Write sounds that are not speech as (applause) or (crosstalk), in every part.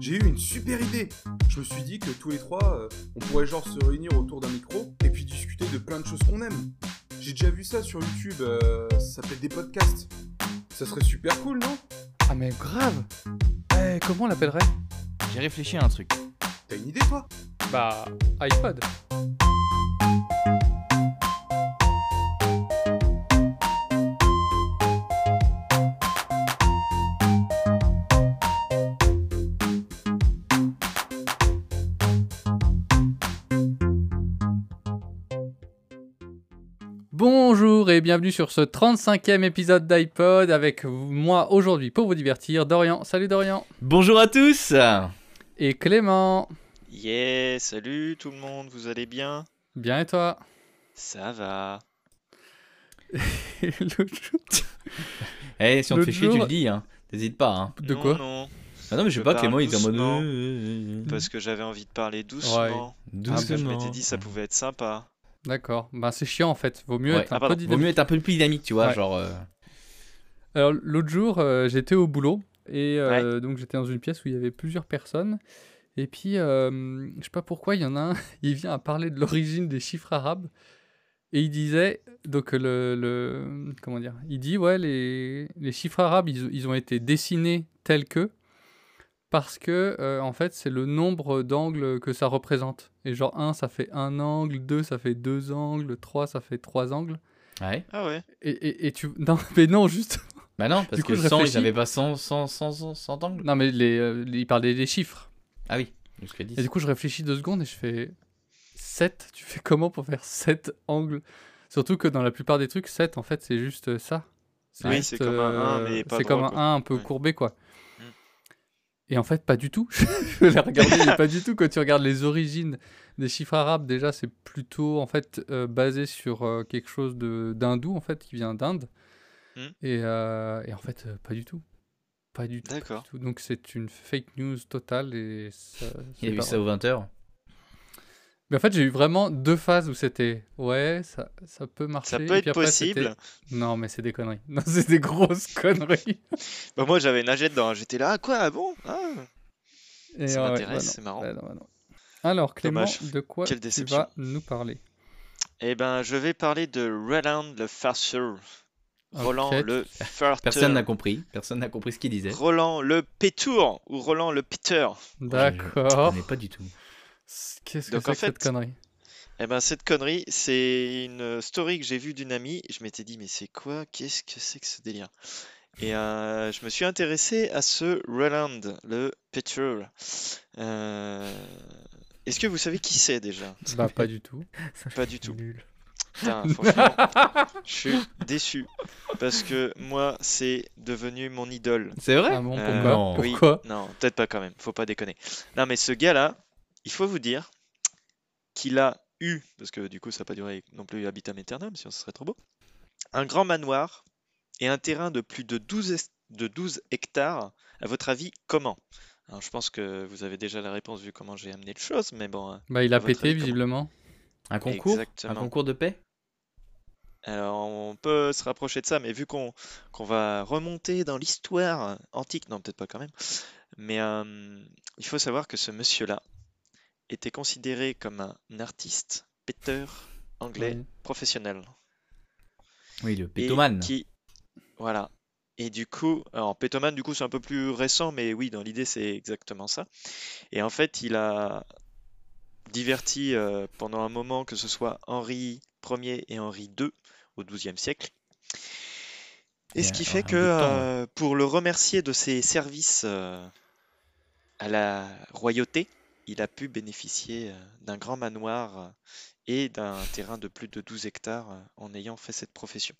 j'ai eu une super idée. Je me suis dit que tous les trois, euh, on pourrait genre se réunir autour d'un micro et puis discuter de plein de choses qu'on aime. J'ai déjà vu ça sur YouTube, euh, ça s'appelle des podcasts. Ça serait super cool, non? Ah mais grave Eh, Comment on l'appellerait? J'ai réfléchi à un truc. T'as une idée, toi? Bah, iPod. Et bienvenue sur ce 35e épisode d'iPod avec moi aujourd'hui pour vous divertir, Dorian. Salut Dorian. Bonjour à tous Et Clément. Yeah, salut tout le monde, vous allez bien? Bien et toi? Ça va. Et (laughs) l'autre jour- Eh, si on te fait chier, tu le dis, hein. T'hésites pas, hein. De quoi? Non, Ah non, mais je Je sais pas, Clément, il était en mode... doucement. euh, euh, euh, parce que j'avais envie de parler doucement. Ouais. Parce que je Doucement. m'étais dit ça pouvait être sympa. D'accord. Bah c'est chiant en fait. Vaut mieux Ouais. être un Ah, peu pardon. Vaut dynamique. mieux être un peu plus dynamique, tu vois, Ouais. genre... euh, Alors l'autre jour, euh, j'étais au boulot et euh, donc j'étais dans une pièce où il y avait plusieurs personnes. Et puis, euh, je sais pas pourquoi, il y en a un, (laughs) il vient à parler de l'origine des chiffres arabes. Et il disait, donc le, le- comment dire, il dit, ouais, les, les chiffres arabes, ils, ils ont été dessinés tels que, parce que, euh, en fait, c'est le nombre d'angles que ça représente. Et genre 1, ça fait un angle, 2, ça fait deux angles, 3, ça fait trois angles. Ouais. Ah ouais Et, et, et tu... (laughs) Non, mais non, juste... Bah non, parce Du coup, que je 100, ils avaient pas 100, 100, 100, 100, 100 angles. Non, mais les, euh, il parlait des chiffres. Ah oui, jusqu'à 10. Et du coup, je réfléchis deux secondes et je fais 7. Tu fais comment pour faire 7 angles? Surtout que dans la plupart des trucs, 7, en fait, c'est juste ça. Oui, juste, c'est comme un un, euh, mais pas C'est comme un quoi. 1 un peu Ouais. courbé, quoi. Et en fait, pas du tout. (laughs) je l'ai regardé, mais pas du tout. Quand tu regardes les origines des chiffres arabes, déjà, c'est plutôt, en fait, euh, basé sur euh, quelque chose de- d'hindou, en fait, qui vient d'Inde. Mm. Et, euh, et en fait, euh, pas du tout. Pas du tout. D'accord. Donc, c'est une fake news totale et ça. Il a c'est vu pas ça aux 20h. Mais en fait, j'ai eu vraiment deux phases où c'était ouais, ça, ça peut marcher. Ça peut être après, possible. Non, mais c'est des conneries. (laughs) Non, c'est des grosses conneries. Bah, moi j'avais nagé dedans, j'étais là, ah quoi, ah bon? Ah. Et Ça ouais, m'intéresse, bah c'est marrant. Non, bah non. Alors, Clément, Dommage. de quoi Quelle tu déception. vas nous parler? Eh ben, je vais parler de Roland le farceur. Roland le farteur. Personne n'a compris. Personne n'a compris ce qu'il disait. Roland le pétour ou Roland le Peter. Je D'accord. connais pas du tout. Qu'est-ce que Donc, c'est en que cette fait, connerie? Eh ben cette connerie, c'est une story que j'ai vue d'une amie. Je m'étais dit mais c'est quoi? Qu'est-ce que c'est que ce délire? Et euh, je me suis intéressé à ce Roland, le Peter. Euh, Est-ce que vous savez qui c'est déjà? (laughs) Bah, pas du tout. (laughs) Pas du tout. Nul. Putain, franchement, je suis (laughs) déçu parce que moi c'est devenu mon idole. C'est vrai? Ah bon, Euh, pourquoi? Non. oui. Pourquoi? Non, peut-être pas quand même. Faut pas déconner. Non mais ce gars-là, il faut vous dire qu'il a eu, parce que du coup ça n'a pas duré non plus habitam aeternam, sinon ce serait trop beau, un grand manoir et un terrain de plus de 12, es- de 12 hectares. À votre avis, comment? Alors je pense que vous avez déjà la réponse vu comment j'ai amené les choses, mais bon. euh, Bah, il a pété, avis, visiblement. Un concours? Exactement. Un concours de paix? Alors on peut se rapprocher de ça, mais vu qu'on qu'on va remonter dans l'histoire antique, non peut-être pas quand même, mais euh, il faut savoir que ce monsieur-là était considéré comme un artiste, péteur anglais professionnel. Oui, le Et pétomane. qui, voilà. Et du coup, alors pétomane, du coup, c'est un peu plus récent, mais oui, dans l'idée, c'est exactement ça. Et en fait, il a diverti euh, pendant un moment, que ce soit Henri Ier et Henri II au XIIe siècle. Et ce qui fait que euh, pour le remercier de ses services euh, à la royauté, il a pu bénéficier euh, d'un grand manoir euh, et d'un terrain de plus de 12 hectares euh, en ayant fait cette profession.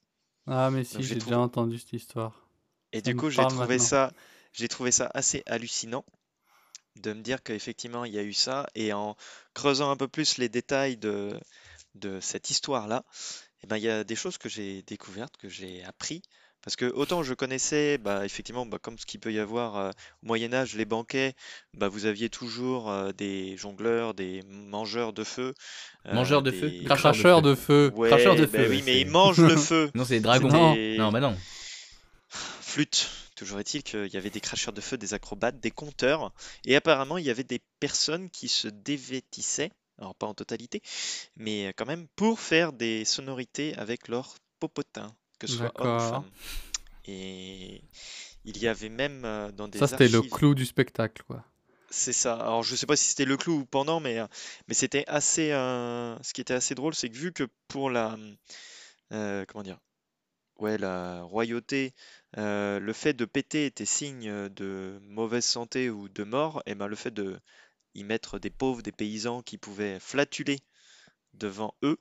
Ah, mais si, j'ai trouvé- déjà entendu cette histoire. Et Ça du coup, j'ai trouvé ça, j'ai trouvé ça assez hallucinant de me dire qu'effectivement, il y a eu ça. Et en creusant un peu plus les détails de, de cette histoire-là, eh ben, il y a des choses que j'ai découvertes, que j'ai appris. Parce que autant je connaissais, bah, effectivement, bah, comme ce qu'il peut y avoir euh, au Moyen Âge, les banquets, bah, vous aviez toujours euh, des jongleurs, des mangeurs de feu. euh, Mangeurs de feu des- Cracheurs de feu. Ouais, cracheurs de bah feu, oui, mais ils mangent le (laughs) feu. Non, c'est les dragons. C'était- Non, bah non. Flûte, Toujours est-il qu'il y avait des cracheurs de feu, des acrobates, des conteurs, et apparemment il y avait des personnes qui se dévêtissaient, alors pas en totalité, mais quand même pour faire des sonorités avec leur popotin, que ce soit homme ou femme. Et il y avait même euh, dans des Ça, c'était le clou du spectacle, quoi. c'est ça. Alors je sais pas si c'était le clou ou pendant, mais, euh, mais c'était assez. euh, ce qui était assez drôle, c'est que vu que pour la euh, comment dire, ouais, la royauté, euh, le fait de péter était signe de mauvaise santé ou de mort, et ben le fait de y mettre des pauvres, des paysans qui pouvaient flatuler devant eux,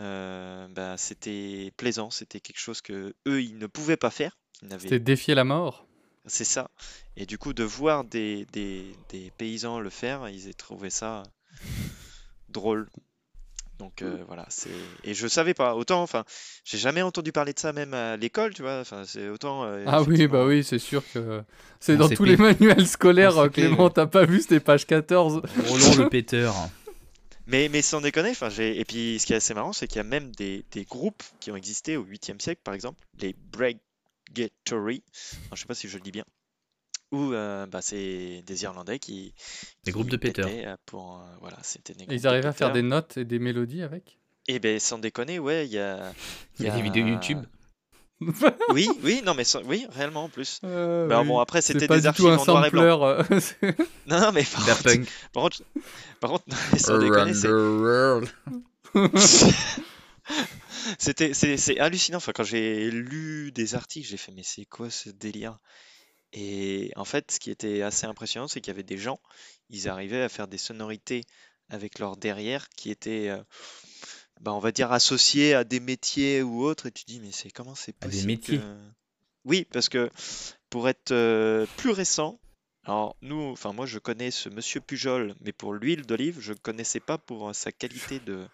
euh, ben, c'était plaisant, c'était quelque chose que eux ils ne pouvaient pas faire, C'était défier la mort. c'est ça. Et du coup, de voir des, des, des paysans le faire, ils aient trouvé ça drôle. Donc euh, voilà, c'est et je savais pas autant. Enfin, j'ai jamais entendu parler de ça même à l'école, tu vois. Enfin, c'est autant. euh, Ah oui, bah oui, c'est sûr que c'est dans tous les manuels scolaires, euh, Clément, ouais. t'as pas vu, c'était page 14. Roland le péteur. Mais, mais sans déconner, enfin, j'ai... et puis ce qui est assez marrant, c'est qu'il y a même des, des groupes qui ont existé au 8e siècle, par exemple, les Alors, je sais pas si je le dis bien, où euh, bah, c'est des Irlandais qui. Des groupes de pétaient, euh, Pour, euh, voilà, c'était des Et groupes ils de arrivaient à faire des notes et des mélodies avec? Et ben sans déconner, ouais, il y a. (laughs) Il y a des vidéos YouTube. Oui, oui, non, mais oui, réellement en plus. Euh, Bah, oui. bon, après, c'était des archives en noir et blanc. euh, (laughs) Non, non, mais par contre, Punk. par contre, par contre, non, mais sans déconner, c'est- world. (laughs) c'était, c'est, c'est hallucinant. Enfin, quand j'ai lu des articles, j'ai fait, mais c'est quoi ce délire? Et en fait, ce qui était assez impressionnant, c'est qu'il y avait des gens, ils arrivaient à faire des sonorités avec leur derrière qui étaient, euh, bah, on va dire, associés à des métiers ou autres. Et tu dis, mais c'est comment c'est À des possible métiers. que- Oui, parce que pour être euh, plus récent, alors nous, enfin moi je connais ce monsieur Pujol, mais pour l'huile d'olive, je ne connaissais pas pour euh, sa qualité de,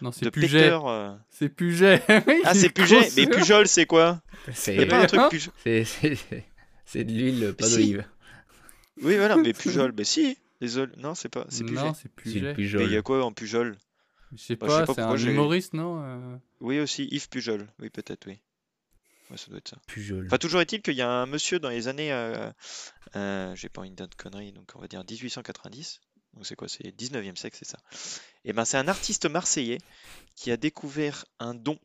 Non, de c'est Puget. euh. C'est Puget. (laughs) Ah, c'est Puget, mais Pujol, c'est quoi? C'est pas un truc Hein? Pujol. c'est- c'est- c'est de l'huile, pas Si. d'olive. Oui, voilà, mais (laughs) Pujol, mais si, désolé, non, c'est pas, c'est Puget. Non, c'est Puget. Mais il y a quoi en Pujol? Je sais Bah, je sais pas, pas c'est un humoriste, non euh Oui, aussi, Yves Pujol, oui, peut-être, oui. Ouais, ça doit être ça. Pujol. Enfin, toujours est-il qu'il y a un monsieur dans les années, euh, euh, j'ai pas envie de dire de conneries, donc on va dire 1890. Donc c'est quoi? C'est 19e siècle, c'est ça. Et ben c'est un artiste marseillais qui a découvert un don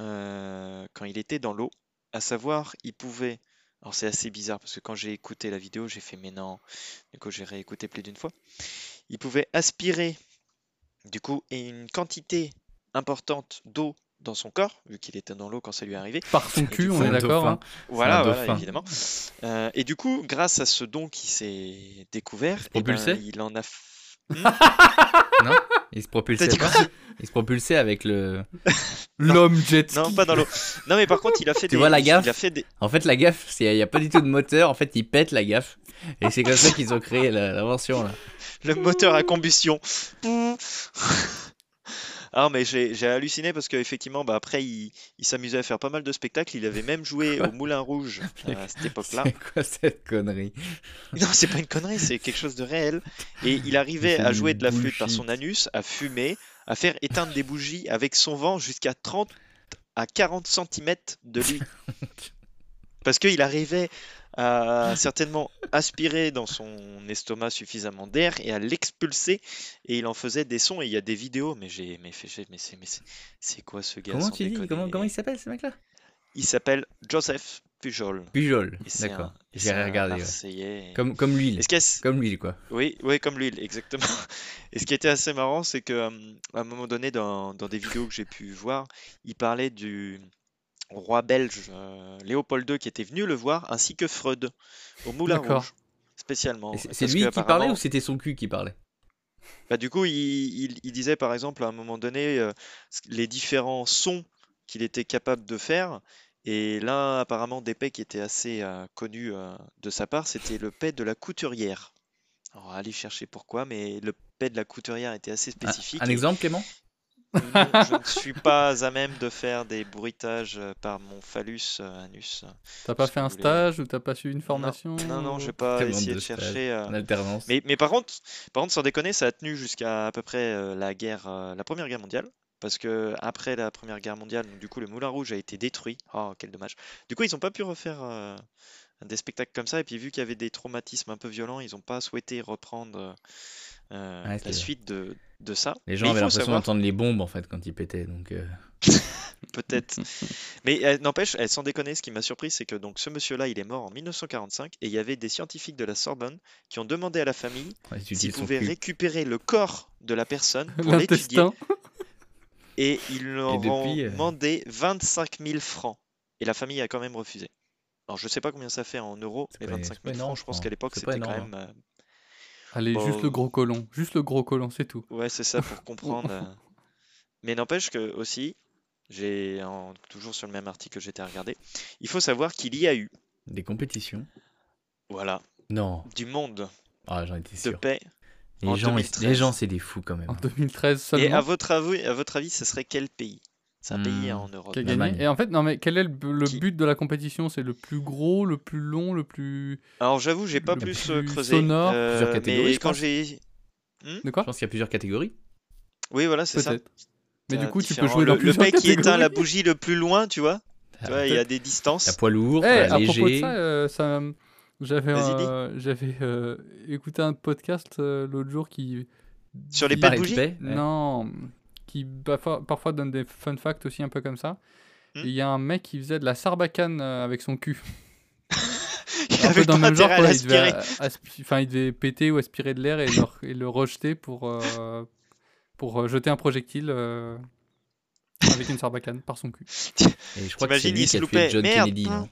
euh, quand il était dans l'eau, à savoir, il pouvait. Alors c'est assez bizarre parce que quand j'ai écouté la vidéo, j'ai fait mais non. Du coup, j'ai réécouté plus d'une fois. Il pouvait aspirer du coup et une quantité importante d'eau dans son corps, vu qu'il était dans l'eau quand ça lui est arrivé. Par son cul, on est d'accord hein Voilà, voilà, évidemment. Euh, et du coup, grâce à ce don qui s'est découvert, eh ben, il en a. f- (laughs) Non Il se propulsait dit quoi Il se propulsait avec le. (laughs) L'homme jet ski. Non, pas dans l'eau. Non, mais par contre, il a fait Tu des. vois la gaffe Il a fait des. En fait, la gaffe, il n'y a pas du tout de moteur. En fait, il pète la gaffe. Et c'est comme ça qu'ils ont créé l'invention. là. Le moteur à combustion. Ah, mais j'ai halluciné parce qu'effectivement, bah, après, il, il s'amusait à faire pas mal de spectacles. Il avait même joué au Moulin Rouge (laughs) à cette époque-là. C'est quoi cette connerie? (laughs) Non, c'est pas une connerie, c'est quelque chose de réel. Et il arrivait à jouer de la flûte par son anus, à fumer, à faire éteindre des bougies avec son vent jusqu'à 30 à 40 cm de lui. (laughs) Parce qu'il arrivait à certainement aspirer dans son estomac suffisamment d'air et à l'expulser et il en faisait des sons et il y a des vidéos mais j'ai mais fait mais c'est mais c'est- c'est quoi ce gars Comment tu dis? comment, comment il s'appelle ce mec-là? Il s'appelle Joseph Pujol Pujol. D'accord. J'ai regardé. ouais. Comme, comme l'huile. Comme l'huile, quoi. Oui, oui, comme l'huile, exactement. Et ce qui était assez marrant, c'est que euh, un moment donné, dans, dans des vidéos que j'ai pu voir, il parlait du roi belge euh, Léopold II qui était venu le voir, ainsi que Freud au Moulin. Rouge, spécialement. C'est lui qui parlait ou c'était son cul qui parlait? Bah, du coup, il, il- il disait par exemple à un moment donné euh, les différents sons qu'il était capable de faire. Et l'un, apparemment, des paix qui était assez euh, connu euh, de sa part, c'était le paix de la couturière. Alors, allez chercher pourquoi, mais le paix de la couturière était assez Un, spécifique. un et exemple, Clément? Non, je ne suis pas à même de faire des bruitages euh, par mon phallus euh, anus. T'as pas fait un voulez. stage ou t'as pas suivi une formation Non, non, ou- je vais pas essayer de chercher. euh, En alternance. mais, mais par contre, par contre, sans déconner, ça a tenu jusqu'à à peu près euh, la guerre, euh, la Première Guerre mondiale. parce que après la Première Guerre mondiale, donc, du coup, le Moulin Rouge a été détruit. Oh, quel dommage. Du coup, ils n'ont pas pu refaire euh, des spectacles comme ça. Et puis, vu qu'il y avait des traumatismes un peu violents, ils n'ont pas souhaité reprendre euh, Ouais, la suite de, de ça. Les gens avaient l'impression savoir- d'entendre les bombes en fait quand ils pétaient. Donc, euh, (laughs) Peut-être. Mais euh, n'empêche, euh, sans déconner, ce qui m'a surpris, c'est que donc ce monsieur-là, il est mort en 1945 et il y avait des scientifiques de la Sorbonne qui ont demandé à la famille ouais, s'ils pouvaient récupérer le corps de la personne pour l'étudier et ils leur depuis, ont euh, demandé 25 000 francs. Et la famille a quand même refusé. Alors je sais pas combien ça fait en euros, mais pas- 25 c'est pas 000 énorme, francs, je je pense qu'à l'époque c'était quand même... Allez, Bon. juste le gros colon. Juste le gros colon, c'est tout. Ouais, c'est ça pour comprendre. euh. (laughs) Mais n'empêche que aussi, j'ai en- toujours sur le même article que j'étais à regarder, il faut savoir qu'il y a eu, Des compétitions. voilà, Non, du monde ah, j'en étais de sûr. paix. Les en gens, ils- 2013. les gens, c'est des fous quand même. En hein. 2013 Et seulement. à votre avis, à votre avis, ce serait quel pays? C'est un pays Hmm. en Europe. qui a L'Allemagne. gagné. Et en fait, non, mais quel est le, le Qui- but de la compétition? C'est le plus gros, le plus long, le plus. Alors j'avoue, j'ai pas Le plus euh, plus creusé. sonore? euh, Plusieurs catégories, mais je quand j'ai, De Je quoi? Pense qu'il y a plusieurs catégories. oui, voilà, c'est ça. Mais du coup, tu peux jouer dans le, le plusieurs mec qui éteint la bougie le plus loin, tu vois. Tu vois, il y a des distances. poids lourd, Eh, t'as à propos de léger. ça, euh, ça j'avais euh, j'avais euh, écouté un podcast euh, l'autre jour qui Sur les dit- pas de Pareil, bougie? Paix, ouais. Non, qui parfois, parfois donne des fun facts aussi un peu comme ça. Hmm. Il y a un mec qui faisait de la sarbacane euh, avec son cul. (laughs) Il un peu dans le même genre, quoi, il, devait, aspi- enfin, il devait péter ou aspirer de l'air et, le- et le rejeter pour, euh, pour euh, jeter un projectile euh, avec une sarbacane par son cul. Et je crois que c'est lui qui a tué. John Merde. Kennedy, non?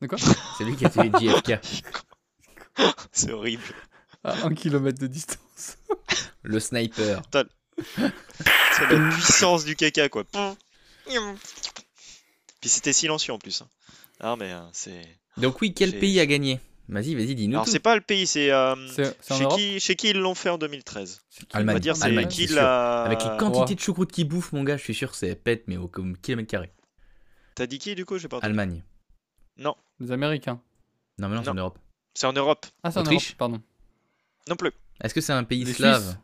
De quoi? C'est lui qui a tué (laughs) JFK. C'est horrible. À un kilomètre de distance. Le sniper. C'est la puissance du caca, quoi. Puis c'était silencieux en plus. hein. Non, mais euh, c'est. Donc oui, quel pays a gagné? Vas-y, vas-y, dis-nous Alors, c'est pas le pays, c'est. euh, chez, qui, chez qui ils l'ont fait en 2013 C'est qui On Allemagne. va dire, c'est Allemagne, qui c'est l'a. Avec les quantités Ouais. de choucroute qu'ils bouffent, mon gars, je suis sûr que c'est pète, mais au kilomètre carré. T'as dit qui du coup? J'ai pas entendu. Allemagne. Les Américains. Non, mais non, c'est Non. en Europe. C'est en Europe Ah, c'est en Autriche Europe, pardon. Non plus. Est-ce que c'est un pays Les slave? Suisses.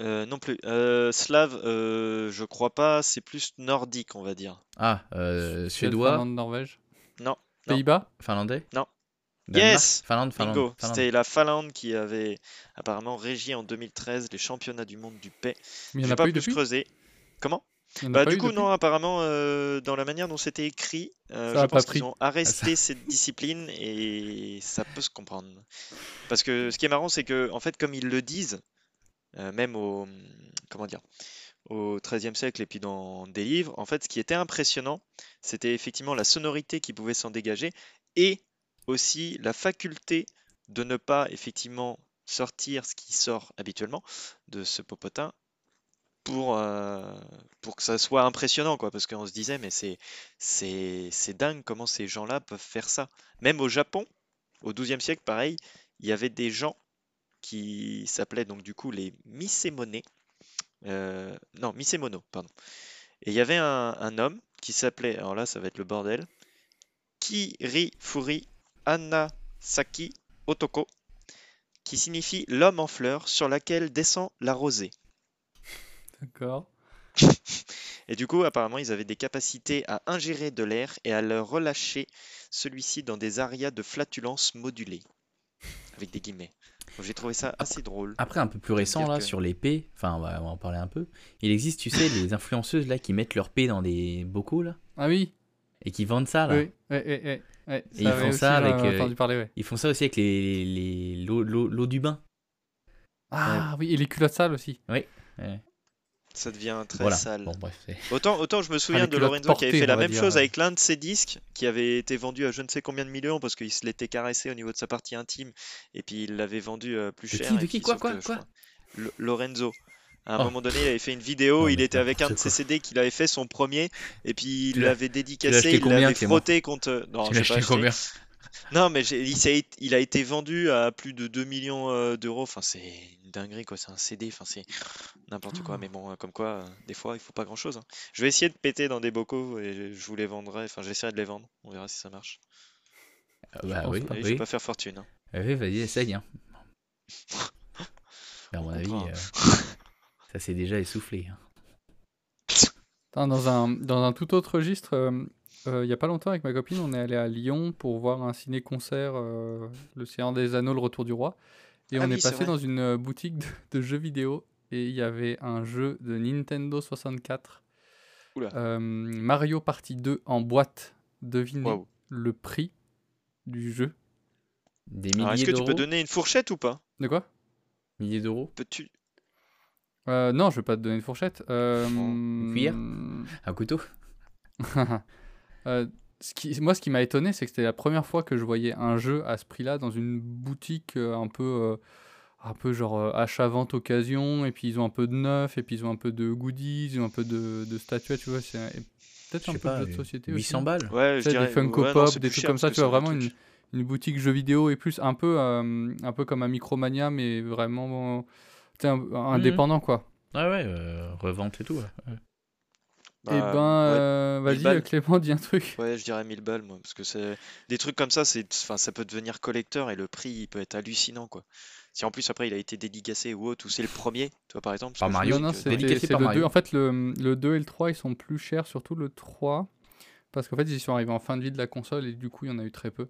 Euh, non plus. Euh, slave, euh, je crois pas. C'est plus nordique, on va dire. Ah, euh, suédois, Finlande, Norvège? Non, non. Pays-Bas? Finlandais? Non. Danemark? Yes Finlande, Finlande. Bingo. Finlande. C'était la Finlande qui avait apparemment régi en 2013 les championnats du monde du paix. Mais il n'y en J'ai a pas pas eu plus depuis? creusé. Comment? Bah pas du coup non apparemment euh, dans la manière dont c'était écrit, euh, Ça je a pas pense pris. qu'ils ont arrêté cette discipline et ça peut se comprendre. Parce que ce qui est marrant c'est que en fait comme ils le disent, euh, même au comment dire au XIIIe siècle et puis dans des livres, en fait ce qui était impressionnant c'était effectivement la sonorité qui pouvait s'en dégager et aussi la faculté de ne pas effectivement sortir ce qui sort habituellement de ce popotin pour, euh, pour que ça soit impressionnant, quoi, parce qu'on se disait, mais c'est, c'est, c'est dingue comment ces gens-là peuvent faire ça. Même au Japon, au XIIe siècle, pareil, il y avait des gens qui s'appelaient donc du coup les Misemone, euh, non, Misemono, pardon. Et il y avait un, un homme qui s'appelait, alors là ça va être le bordel, Kiri Furi Anasaki Otoko, qui signifie l'homme en fleurs sur laquelle descend la rosée. D'accord. (laughs) Et du coup, apparemment, ils avaient des capacités à ingérer de l'air et à le relâcher celui-ci dans des arias de flatulence modulée. Avec des guillemets. J'ai trouvé ça assez drôle. Après, un peu plus récent, là, que- sur l'épée, enfin, on va, on va en parler un peu. Il existe, tu sais, les influenceuses, là, qui mettent leur paix dans des bocaux, là, Ah oui, et qui vendent ça, là. oui, oui, oui, oui, oui. Et ils font ça avec, euh, entendu parler, ouais. Ils font ça aussi avec les, les, l'eau, l'eau- l'eau du bain. Ah oui, et les culottes sales aussi. Ouais. Ça devient très Voilà. sale. Bon, bref. c'est- Autant, autant je me souviens de Lorenzo qui avait fait la même dire, chose ouais. avec l'un de ses disques qui avait été vendu à je ne sais combien de millions parce qu'il se l'était caressé au niveau de sa partie intime et puis il l'avait vendu euh, plus De cher. qui, de qui, quoi, quoi, que, je quoi crois, Lorenzo. À un Oh. moment donné, il avait fait une vidéo, Non, il était avec un de ses. CD qu'il avait fait son premier, et puis il l'avait dédicacé, il l'avait frotté contre. Non, Tu j'ai l'as pas Non, mais il, a été vendu à plus de 2 millions euh, d'euros. Enfin, c'est une dinguerie, quoi. C'est un CD. Enfin, c'est n'importe quoi. Mais bon, euh, comme quoi, euh, des fois, il faut pas grand-chose. hein. Je vais essayer de péter dans des bocaux et je vous les vendrai. Enfin, j'essaierai de les vendre. On verra si ça marche. Ah Bah oui, pas. Et je oui. vais pas faire fortune. hein. Oui, vas-y, essaye. Hein. (laughs) À mon On avis, euh, ça s'est déjà essoufflé. hein. (laughs) Dans un, dans un tout autre registre, euh, il n'y a pas longtemps avec ma copine, on est allé à Lyon pour voir un ciné-concert, euh, Le Seigneur des Anneaux, Le Retour du Roi. Et Ah on oui, est passé dans une euh, boutique de, de jeux vidéo et il y avait un jeu de Nintendo 64, Oula. euh, Mario Party 2 en boîte. Devinez Waouh. le prix du jeu. Des Alors, milliers est-ce que tu d'euros. peux donner une fourchette ou pas? De quoi? Milliers d'euros. Peux-tu? Euh, Non, je vais pas te donner une fourchette. Euh, Une cuillère? hum, Un couteau? (laughs) Euh, ce qui, moi, ce qui m'a étonné, c'est que c'était la première fois que je voyais un jeu à ce prix-là dans une boutique euh, un peu, euh, un peu genre euh, achat-vente occasion, et puis ils ont un peu de neuf, et puis ils ont un peu de goodies, ils ont un peu de, de statuettes, tu vois. c'est Peut-être un peu de pas, jeux de société aussi. 800 balles. Ouais, Tu je sais, dirais. des Funko ouais, Pop, des trucs comme ça, tu vois, vraiment une, une boutique jeux vidéo et plus un peu, euh, un peu comme un Micromania, mais vraiment un- Mhm. indépendant, quoi. Ouais, ouais, euh, revente et tout. ouais. Et Bah, ben, ouais. euh, vas-y. Clément, dis un truc. Ouais, je dirais 1000 balles, moi, parce que c'est des trucs comme ça, c'est, enfin, ça peut devenir collecteur et le prix il peut être hallucinant, quoi. Si en plus après il a été dédicacé ou autre, ou c'est le premier, toi par exemple. Par parce que je Mario, Non, non, c'est par le Mario. 2. En fait, le, le 2 et le 3, ils sont plus chers, surtout le 3. Parce qu'en fait, ils sont arrivés en fin de vie de la console et du coup, il y en a eu très peu.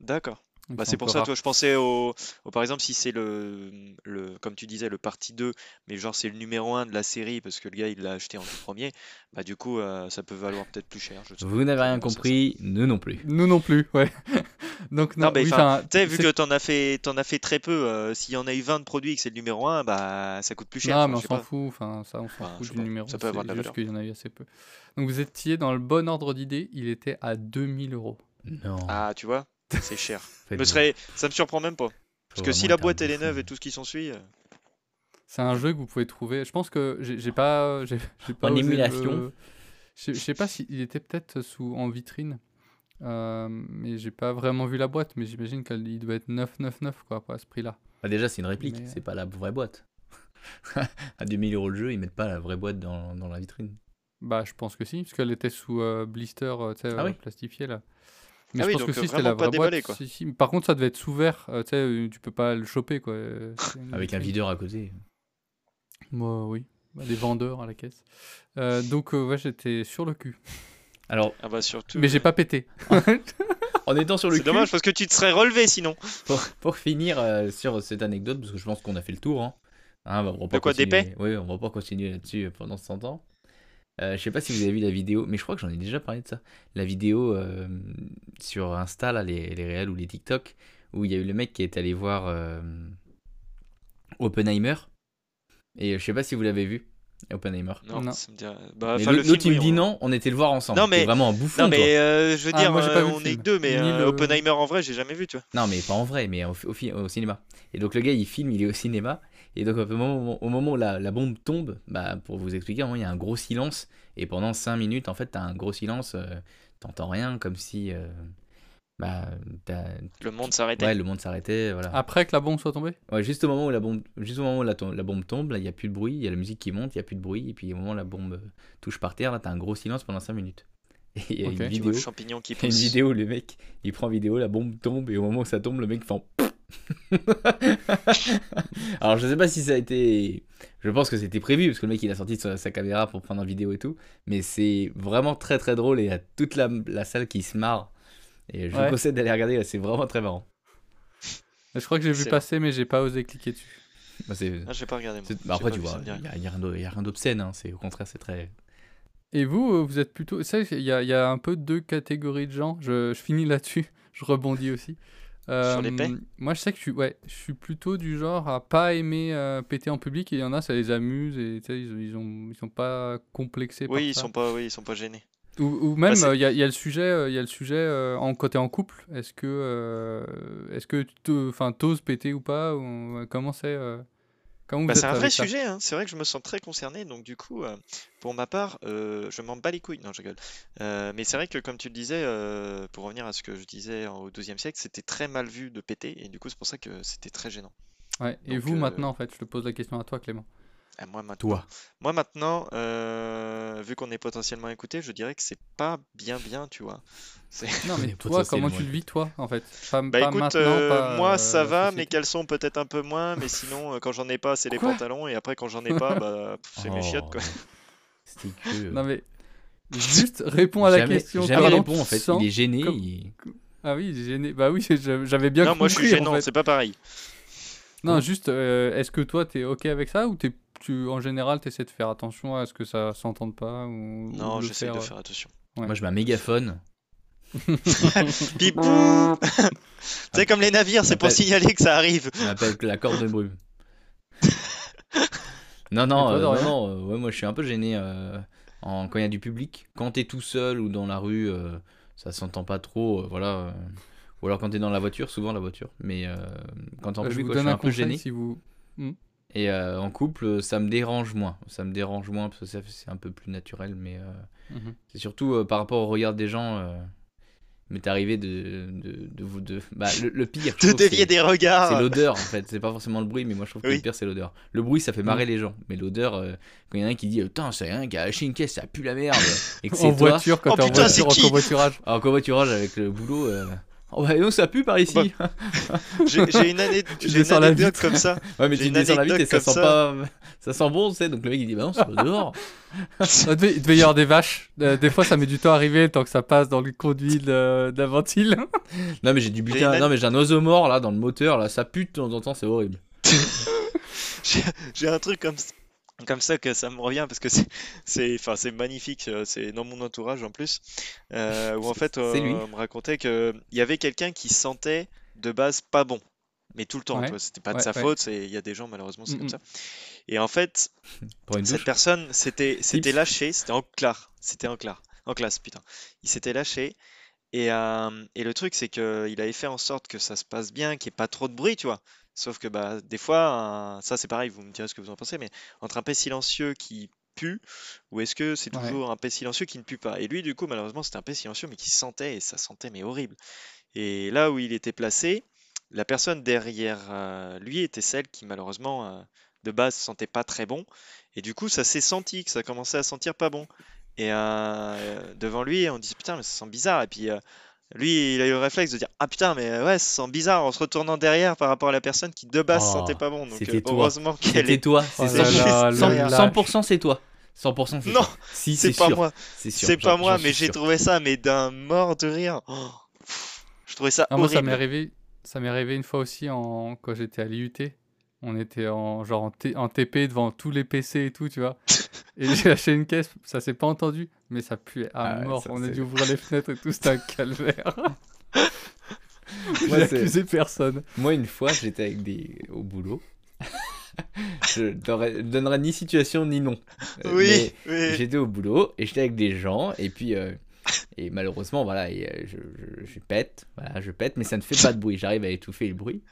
D'accord. Bah, c'est pour ça, rare. toi, je pensais au, au- par exemple, si c'est le, le, comme tu disais, le partie 2, mais genre c'est le numéro 1 de la série parce que le gars il l'a acheté en tout premier, bah du coup euh, ça peut valoir peut-être plus cher. Je. Vous n'avez rien compris, nous non plus. Nous non plus, ouais. (laughs) Donc, non, Non, mais oui, vu que t'en as fait, t'en as fait très peu, euh, s'il y en a eu 20 de produits et que c'est le numéro 1, bah ça coûte plus cher. Non, mais on s'en fout, enfin, ça, on s'en fout du pas, numéro. ça peut avoir de la juste valeur. qu'il y en a eu assez peu. Donc, vous étiez dans le bon ordre d'idée, il était à 2000 euros. Non. Ah, tu vois, c'est cher. (laughs) Me serait, ça me surprend même pas. Parce que si la boîte elle est neuve et tout ce qui s'ensuit, euh, C'est un jeu que vous pouvez trouver. Je pense que j'ai pas, j'ai j'ai pas En osé le- émulation. Je sais pas s'il était peut-être sous en vitrine, euh, mais j'ai pas vraiment vu la boîte. Mais j'imagine qu'il doit être 999 quoi, pas à ce prix-là. Bah, déjà, c'est une réplique, Mais- c'est pas la vraie boîte. (laughs) à 2000 euros le jeu, ils mettent pas la vraie boîte dans, dans la vitrine. Bah, je pense que si, parce qu'elle était sous euh, blister, euh, Ah euh, oui. plastifié là. Mais Ah je oui, pense que si c'était la vraie boîte. déballé, quoi. si, si. Par contre, ça devait être sous verre, euh, tu sais, euh, tu peux pas le choper quoi. euh, Avec un videur à côté. Moi, oui. Bah, des vendeurs à la caisse. Euh, donc, euh, ouais, j'étais sur le cul. Alors, ah bah surtout. Mais j'ai pas pété. (laughs) en étant sur le C'est dommage parce que tu te serais relevé sinon. pour, pour finir euh, sur cette anecdote, parce que je pense qu'on a fait le tour. Hein. Hein, bah, on va pas De quoi, d'épais Oui, on va pas continuer là-dessus pendant 100 ans. Euh, je sais pas si vous avez vu la vidéo, mais je crois que j'en ai déjà parlé de ça. La vidéo euh, sur Insta, là, les, les réels ou les TikTok, où il y a eu le mec qui est allé voir euh, Oppenheimer. Et je sais pas si vous l'avez vu, Oppenheimer. Non, Non. ça me dirait- bah, Mais l'autre, il me dit on- non, on était le voir ensemble. Non, mais- vraiment un bouffon. Non toi. mais euh, je veux Ah, dire, moi, j'ai pas euh, le on est que deux, mais euh, le- Oppenheimer en vrai, j'ai jamais vu, tu vois. Non, mais pas en vrai, mais au, au cinéma. Et donc le gars, il filme, il est au cinéma. Et donc au moment, au moment où la, la bombe tombe, bah, pour vous expliquer, il y a un gros silence. Et pendant 5 minutes, en fait, t'as un gros silence. euh, T'entends rien, comme si euh, bah, Le monde s'arrêtait. ouais, le monde s'arrêtait. Voilà. Après que la bombe soit tombée? Ouais, juste au moment où la bombe, juste au moment où la, to- la bombe tombe, il n'y a plus de bruit, il y a la musique qui monte, il n'y a plus de bruit. Et puis au moment où la bombe euh, touche par terre, là, t'as un gros silence pendant 5 minutes. (laughs) Et il y a une vidéo. champignon qui Il y a une vidéo où le mec, il prend vidéo, la bombe tombe, et au moment où ça tombe, le mec fait en (laughs) Alors je sais pas si ça a été... Je pense que c'était prévu, parce que le mec il a sorti sa, sa caméra pour prendre en vidéo et tout, mais c'est vraiment très très drôle, et il y a toute la, la salle qui se marre. Et je Ouais. vous conseille d'aller regarder, c'est vraiment très marrant. Je crois que j'ai vu passer, mais j'ai pas osé cliquer dessus. Bah, Ah, j'ai pas regardé. bah, après pas tu vois, il n'y a, il y a rien d'o- il y a rien d'obscène, hein, c'est au contraire c'est très... Et vous, euh, vous êtes plutôt. Ça, il y a, il y a un peu deux catégories de gens. Je, je finis là-dessus. Je rebondis aussi. Sur les Euh, paix Moi, je sais que je suis, ouais, je suis plutôt du genre à pas aimer euh, péter en public. Et il y en a, ça les amuse. Et ils, ils, ont, ils sont pas complexés par Oui, ils ça. sont pas, oui, ils sont pas gênés. Ou, ou même, Bah, euh, il y, a, il y a le sujet, il y a le sujet en côté en couple. Est-ce que, est-ce que tu te- enfin, t'oses péter ou pas? Ou, Comment c'est Bah, c'est un vrai sujet, hein. c'est vrai que je me sens très concerné, donc du coup, euh, pour ma part, euh, je m'en bats les couilles, non je rigole. Euh, mais c'est vrai que comme tu le disais, pour revenir à ce que je disais au XIIe siècle, c'était très mal vu de péter, et du coup c'est pour ça que c'était très gênant. Ouais. Et vous maintenant, en fait, je te pose la question à toi, Clément. Et moi maintenant, Toi. moi maintenant, euh, vu qu'on est potentiellement écouté, je dirais que c'est pas bien bien, tu vois. C'est... Non, On mais (laughs) toi, comment tu le vis, toi, en fait? Pas, Bah pas écoute, maintenant, euh, pas, moi euh, ça la va, mes caleçons peut-être un peu moins, mais sinon euh, quand j'en ai pas, c'est les Quoi? pantalons, et après quand j'en ai pas, (laughs) bah pff, c'est mes chiottes quoi. (laughs) Oh. C'était que. Non mais juste réponds à la jamais, question. Jamais répond en fait. sens- Il est gêné. comme- il- Ah oui, il est gêné. Bah oui, j'a- j'avais bien Non, compris. moi je suis en gênant, fait. c'est pas pareil. Non, juste, euh, est-ce que toi, t'es ok avec ça ou t'es, tu, en général, t'essaies de faire attention à ce que ça s'entende pas ou, Non, j'essaie de euh, faire attention. Ouais. Moi, je mets un mégaphone. (laughs) Pipou C'est comme les navires, c'est pour signaler que ça arrive. On appelle la corde de brume. (laughs) non, non, toi, euh, non, non, euh, ouais, moi je suis un peu gêné euh, en, quand il y a du public. Quand t'es tout seul ou dans la rue, euh, ça s'entend pas trop, euh, voilà. euh, ou alors quand t'es dans la voiture, souvent la voiture. Mais euh, quand t'es en euh, je public, vous je donne suis un un peu conseil gêné. si vous. Et euh, en couple, ça me dérange moins. Ça me dérange moins parce que c'est un peu plus naturel. Mais euh, Mhm. c'est surtout euh, par rapport au regard des gens. euh, il m'est arrivé de, de, de vous. De... Bah, le, le pire, je De trouve, dévier c'est- des C'est regards. l'odeur en fait, c'est pas forcément le bruit, mais moi je trouve que Oui. le pire c'est l'odeur. Le bruit ça fait marrer les gens, mais l'odeur, euh, quand il y en a un qui dit Putain, c'est rien qui a lâché une caisse, ça pue la merde, et que c'est En toi, voiture, quand Oh t'es en voiture, c'est en covoiturage. alors qu'en voiturage avec le boulot, euh, oh bah non, ça pue par ici. (laughs) J'ai j'ai une, année... Une descends la anecdote vitre. comme ça. ouais, mais tu une descends la vite et ça sent pas. Ça sent bon, tu sais, donc le mec il dit Bah non, c'est dehors. (laughs) Ah, Il devait, y avoir des vaches. Euh, des fois, ça met du temps à arriver tant que ça passe dans le conduit de, de la ventile. (laughs) Non, mais j'ai du butin, non, mais j'ai un oiseau mort là dans le moteur, là, ça pue de temps en temps, c'est horrible. J'ai j'ai un truc comme, comme ça que ça me revient parce que c'est c'est enfin c'est magnifique euh, c'est dans mon entourage en plus euh, où en fait (laughs) euh, on me racontait que il y avait quelqu'un qui sentait de base pas bon mais tout le temps Ouais. c'était pas de sa ouais. faute c'est il y a des gens malheureusement c'est Mm, comme mm. ça et en fait (laughs) cette douche. personne s'était s'était Tips. lâché c'était en classe c'était en classe en classe putain il s'était lâché et, euh, et le truc c'est que il avait fait en sorte que ça se passe bien qu'il n'y ait pas trop de bruit tu vois sauf que bah des fois un- ça c'est pareil vous me direz ce que vous en pensez mais entre un paix silencieux qui pue ou est-ce que c'est Ouais. toujours un paix silencieux qui ne pue pas? Et lui du coup malheureusement c'était un paix silencieux mais qui sentait et ça sentait mais horrible. Et là où il était placé la personne derrière euh, lui était celle qui malheureusement euh, de base sentait pas très bon. Et du coup ça s'est senti que ça commençait à sentir pas bon. Et euh, devant lui on dit putain mais ça sent bizarre. Et puis lui il a eu le réflexe de dire ah putain mais ouais ça sent bizarre en se retournant derrière par rapport à la personne qui de base Oh, sentait pas bon donc c'était euh, toi. heureusement qu'elle C'était est toi, Oh c'est là 100%, là, cent- le lâche. 100% c'est toi. 100% c'est Non, toi. Si, c'est pas sûr. moi C'est sûr. c'est j'en- pas moi mais j'ai trouvé ça mais d'un mort de rire Oh, je trouvais ça Ah, moi, ça m'est arrivé, ça m'est arrivé une fois aussi en, quand j'étais à l'IUT. On était en, genre en, T- en TP devant tous les PC et tout, tu vois. Et j'ai lâché une caisse, ça s'est pas entendu, mais ça puait à Ah ouais, mort. ça, On a dû ouvrir les fenêtres et tout, c'était un (laughs) calvaire. Moi, j'ai c'est- accusé personne. Moi, une fois, j'étais avec des au boulot. je donnerai, donnerai ni situation ni nom. Euh, oui mais oui J'étais au boulot et j'étais avec des gens et puis euh, et malheureusement voilà et, euh, je, je- je pète voilà je pète mais ça ne fait pas de bruit j'arrive à étouffer le bruit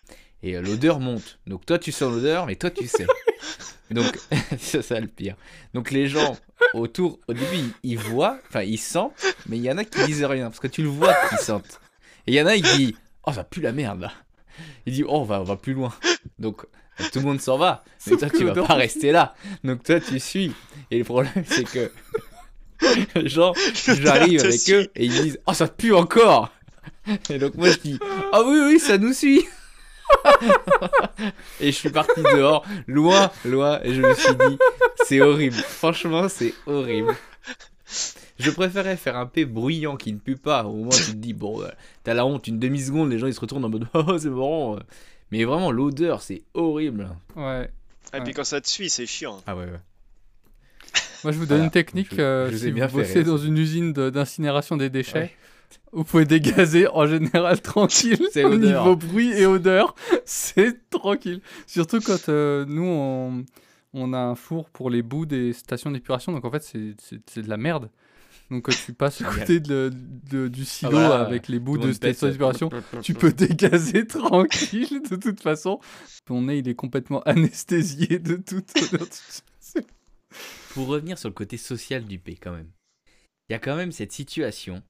et euh, l'odeur monte. Donc toi tu sens l'odeur mais toi tu sais. (laughs) Donc (laughs) c'est ça le pire. Donc les gens autour au début ils, ils voient enfin ils sentent mais il y en a qui disent rien parce que tu le vois qu'ils sentent. Et il y en a qui disent oh ça pue la merde là il dit oh on va on va plus loin donc tout le monde s'en va. Mais Sauf toi tu vas pas rester là. Donc toi tu suis. Et le problème c'est que (laughs) genre j'arrive te avec eux et ils disent oh ça pue encore et donc moi je dis ah oui oui ça nous suit (laughs) et je suis parti dehors loin loin et je me suis dit c'est horrible franchement c'est horrible je préférais faire un P bruyant qui ne pue pas au moins tu te dis bon euh, t'as la honte une demi seconde les gens ils se retournent en mode (laughs) oh c'est marrant euh. mais vraiment l'odeur c'est horrible Ouais. et puis quand ça te suit c'est chiant ah ouais ouais Moi, je vous donne Voilà. une technique. Je- euh, je vous ai si bien vous fait bossez dans une usine de- d'incinération des déchets, Ouais. Vous pouvez dégazer en général tranquille C'est au odeur. niveau bruit et odeur. C'est tranquille. Surtout quand euh, nous, on, on a un four pour les bouts des stations d'épuration. Donc en fait, c'est- de la merde. Donc quand tu passes à côté de, de- du silo Ah, voilà. avec les bouts de stations d'épuration, tu peux dégazer (laughs) tranquille de toute façon. Ton nez, il est complètement anesthésié de toute odeur. Pour revenir sur le côté social du P, quand même, il y a quand même cette situation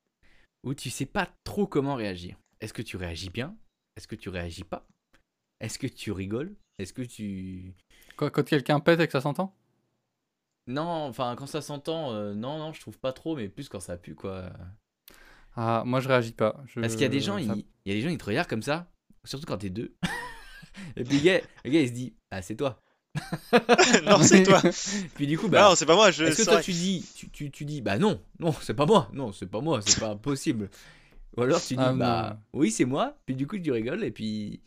où tu sais pas trop comment réagir. Est-ce que tu réagis bien? Est-ce que tu réagis pas? Est-ce que tu rigoles? Est-ce que tu. Quand, quand quelqu'un pète et que ça s'entend? Non, enfin, quand ça s'entend, euh, non, non, je trouve pas trop, mais plus quand ça pue, quoi. Ah, moi je réagis pas. Je- Parce qu'il y a des gens, ça- ils... il y a des gens, ils te regardent comme ça, surtout quand t'es deux. (laughs) Et puis le gars, le gars, il se dit, ah, c'est toi. (laughs) non, c'est toi. (laughs) Puis du coup, bah, non, c'est pas moi. Je est-ce que toi tu dis, tu, tu, tu dis, bah non, non, c'est pas moi, non, c'est pas moi, c'est pas possible. Ou alors tu dis, Ah, bah non. oui, c'est moi. Puis du coup, tu rigoles et puis.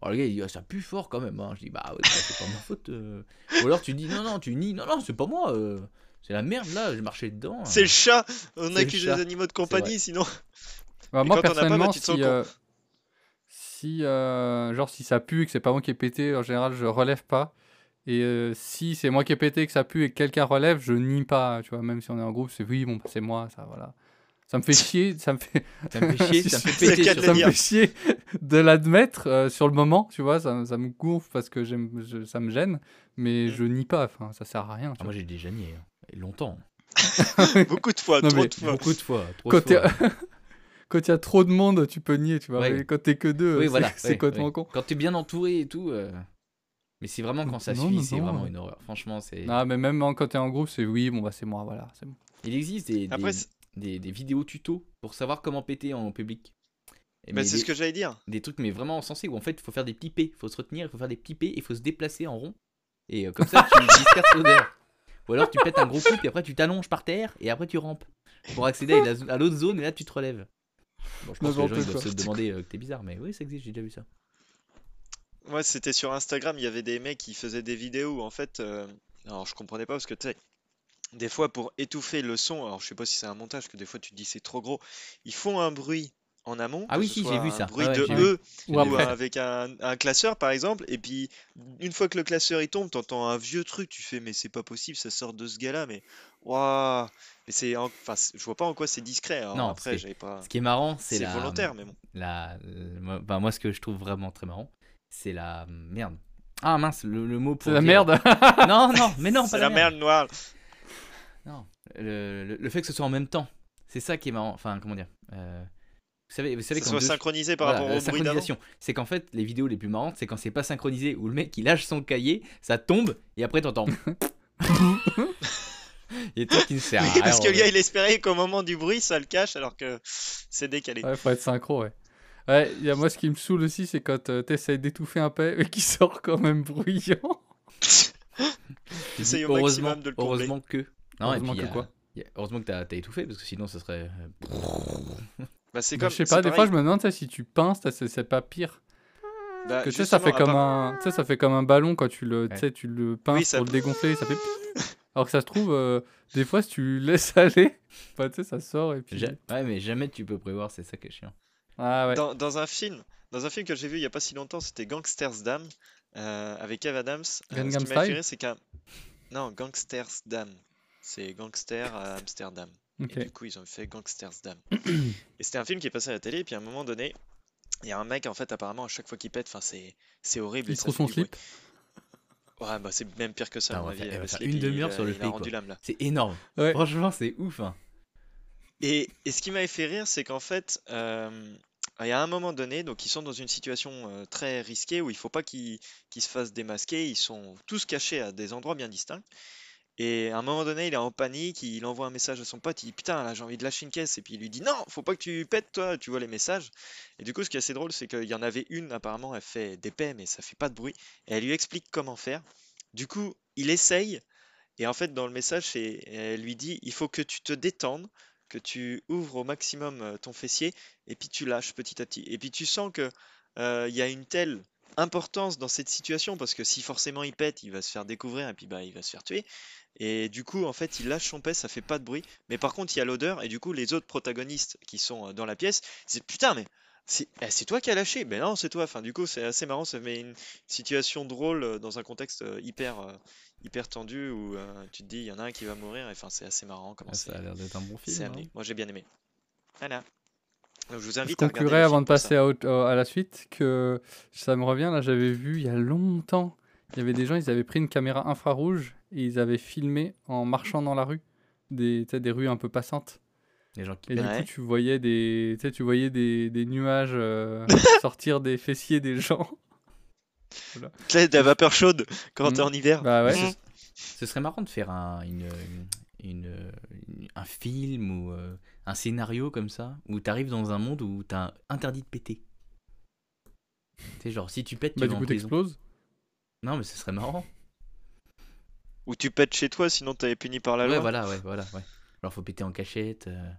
Bon, le gars il dit, ah, ça pue fort quand même. Hein. Je dis, bah ouais, bah, c'est pas ma faute. euh. Ou alors tu dis, non, non, tu nies, non, non, c'est pas moi. euh. C'est la merde là, j'ai marché dedans. C'est euh. le chat. On C'est le accuse les animaux de compagnie, sinon. Bah, moi, pas, bah, personnellement, euh, si euh, genre, si ça pue et que c'est pas moi qui ai pété, en général, je relève pas. Et euh, si c'est moi qui ai pété et que ça pue et que quelqu'un relève, je nie pas, tu vois, même si on est en groupe, c'est oui, bon, bah, c'est moi, ça, voilà. Ça me fait (laughs) chier, ça me fait, Ça me fait chier, (laughs) ça me fait péter ça me chier de l'admettre euh, sur le moment, tu vois, ça, ça me gonfle parce que je- ça me gêne, mais Mm. je nie pas, enfin, ça sert à rien. Ah, moi j'ai déjà nié, hein. Longtemps. (laughs) Beaucoup de fois, Non, trop mais de fois. Beaucoup de fois. Trop Quand de t'es- fois. Quand il y a trop de monde, tu peux nier, tu vois, Ouais. mais quand t'es que deux, Oui, c'est, voilà. ouais, complètement ouais. con. Quand t'es bien entouré et tout. euh, Mais c'est vraiment quand ça Non, suit, c'est vraiment ouais. une horreur. Franchement, c'est. Non, mais même quand t'es en groupe, c'est oui, bon, bah, c'est moi, voilà, c'est bon. Il existe des, Après, des, des- des vidéos tutos pour savoir comment péter en public. Et bah, mais c'est ce que j'allais dire. des trucs mais vraiment sensés où en fait il faut faire des pipés, il faut se retenir, il faut faire des pipés, il faut se déplacer en rond. Et euh, comme ça tu (laughs) disperses l'odeur. Ou alors tu pètes un gros coup puis après tu t'allonges par terre et après tu rampes pour accéder à, l'autre zone et là tu te relèves. Bon, je pense que les gens ils doivent se demander euh, que t'es bizarre, mais oui, ça existe, j'ai déjà vu ça. Moi, c'était sur Instagram, il y avait des mecs qui faisaient des vidéos où en fait, euh, alors je comprenais pas parce que tu sais, des fois pour étouffer le son, alors je sais pas si c'est un montage, que des fois tu te dis c'est trop gros, ils font un bruit en amont, Ah oui, si, j'ai vu un ça. bruit ouais, de. E Ou avec un, un classeur par exemple, et puis une fois que le classeur il tombe, t'entends un vieux truc, tu fais mais c'est pas possible, ça sort de ce gars-là, mais waouh, mais c'est, en- enfin, je vois pas en quoi c'est discret. Alors Non, après, j'avais pas, Ce qui est marrant, c'est la. volontaire, mais bon. la, bah, moi, ce que je trouve vraiment très marrant, c'est la merde. Ah mince, le, le mot pour. C'est la dire- merde. (laughs) Non, non, mais non, pas C'est la merde noire. Non, le, le- le fait que ce soit en même temps, c'est ça qui est marrant. Enfin, comment dire euh, Vous savez, vous savez Que ce soit deux- synchronisé par voilà, rapport au synchronisation, c'est qu'en fait, les vidéos les plus marrantes, c'est quand c'est pas synchronisé où le mec il lâche son cahier, ça tombe et après t'entends. (laughs) Et toi qui ne sert à Oui, rien. parce que le gars il espérait qu'au moment du bruit ça le cache alors que c'est décalé. Ouais, faut être synchro, ouais. Ouais, y a moi, ce qui me saoule aussi, c'est quand euh, t'essayes d'étouffer un paix et qui (laughs) sort quand même bruyant. Tu Essaye dis au heureusement, maximum de le combler. heureusement que. Non, et Heureusement puis, que euh, quoi Heureusement que t'as t'as étouffé parce que sinon ça serait. euh, Bah, c'est Bah, comme. je sais pas, des fois, je me demande tu sais, si tu pinces, c'est pas pire. Bah, Que tu sais, ça fait comme un, ça fait comme un ballon quand tu le, tu Ouais. sais, tu le pinces ça- pour le dégonfler, ça fait. Alors que ça se trouve, euh, des fois, si tu laisses (laughs) aller, bah, tu sais, ça sort et puis. ja- Ouais, mais jamais tu peux prévoir, c'est ça qui est chiant. Ah ouais. Dans, dans un film, dans un film que j'ai vu il y a pas si longtemps, c'était Gangsters Dam euh, avec Kev Adams. Euh, ce qui m'a rire, c'est qu'un non Gangsters Dam, c'est Gangster à Amsterdam. Et du coup, ils ont fait Gangsters Dam. et c'était un film qui est passé à la télé. Et puis à un moment donné, il y a un mec en fait apparemment à chaque fois qu'il pète, enfin c'est c'est horrible. Il trouve son slip. Ouais, bah c'est même pire que ça, à mon avis. euh, une demi-heure sur a- le il a fait, rendu quoi. l'âme là. C'est énorme. Ouais. Franchement, c'est ouf. hein. Et, ce qui m'avait fait rire, c'est qu'en fait, euh, il y a un moment donné, donc ils sont dans une situation euh, très risquée où il faut pas qu'ils se fassent démasquer, ils sont tous cachés à des endroits bien distincts. Et à un moment donné, il est en panique, il envoie un message à son pote, il dit putain, là j'ai envie de lâcher une caisse, et puis il lui dit non, faut pas que tu pètes toi, tu vois les messages. Et du coup, ce qui est assez drôle, c'est qu'il y en avait une, apparemment, elle fait des paix, mais ça fait pas de bruit, et elle lui explique comment faire. Du coup, il essaye, et en fait, dans le message, elle lui dit il faut que tu te détendes, tu ouvres au maximum euh, ton fessier, et puis tu lâches petit à petit. Et puis tu sens que euh, y a une telle importance dans cette situation, parce que si forcément il pète, il va se faire découvrir, et puis bah, il va se faire tuer. Et du coup, en fait, il lâche son pet, ça fait pas de bruit. Mais par contre, il y a l'odeur, et du coup, les autres protagonistes qui sont euh, dans la pièce, c'est putain, mais c'est eh, c'est toi qui as lâché. Ben non, c'est toi. Enfin, du coup, c'est assez marrant, ça met une situation drôle euh, dans un contexte euh, hyper, euh, hyper tendu où euh, tu te dis, il y en a un qui va mourir, et enfin, c'est assez marrant comment Ah, c'est ça a l'air d'être un bon film. c'est hein. amené. Moi, j'ai bien aimé. Voilà. Donc, je vous Je invite à regarder conclurai le avant film de pour ça. passer à, autre- à la suite que ça me revient. Là, j'avais vu il y a longtemps. Il y avait des gens, ils avaient pris une caméra infrarouge et ils avaient filmé en marchant dans la rue, des, tu sais, des rues un peu passantes. Les gens qui Et du Ouais. coup, tu voyais des, tu sais, tu voyais des, des nuages euh, (laughs) sortir des fessiers des gens. (laughs) Tu sais, de la vapeur chaude quand Mm. t'es en hiver. Bah ouais. Mm. Ce serait marrant de faire un, une, une, une- un film ou euh, un scénario comme ça, où tu arrives dans un monde où tu as interdit de péter. Tu sais, genre, si tu pètes, tu Bah, vas du coup, t'exploses. Non, mais ce serait marrant. Ou tu pètes chez toi, sinon t'es puni par la Ouais, loi. voilà, ouais, voilà, ouais. Alors faut péter en cachette, euh,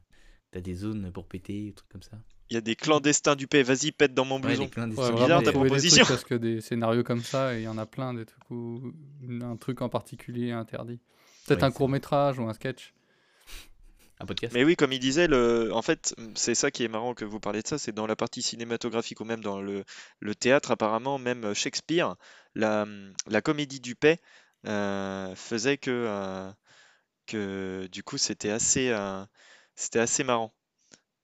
t'as des zones pour péter, des trucs comme ça. Il y a des clandestins du paix. Vas-y, pète dans mon Ouais, blouson. Ouais, sons bizarre, ta proposition. parce que des scénarios comme ça, il y en a plein, des trucs où un truc en particulier est interdit. Peut-être Ouais, un c'est court métrage ou un sketch. Un podcast. Mais oui, comme il disait, le... en fait, c'est ça qui est marrant que vous parlez de ça, c'est dans la partie cinématographique ou même dans le, le théâtre, apparemment, même Shakespeare, la, la comédie du paix euh, faisait que, euh, que du coup, c'était assez, euh, c'était assez marrant.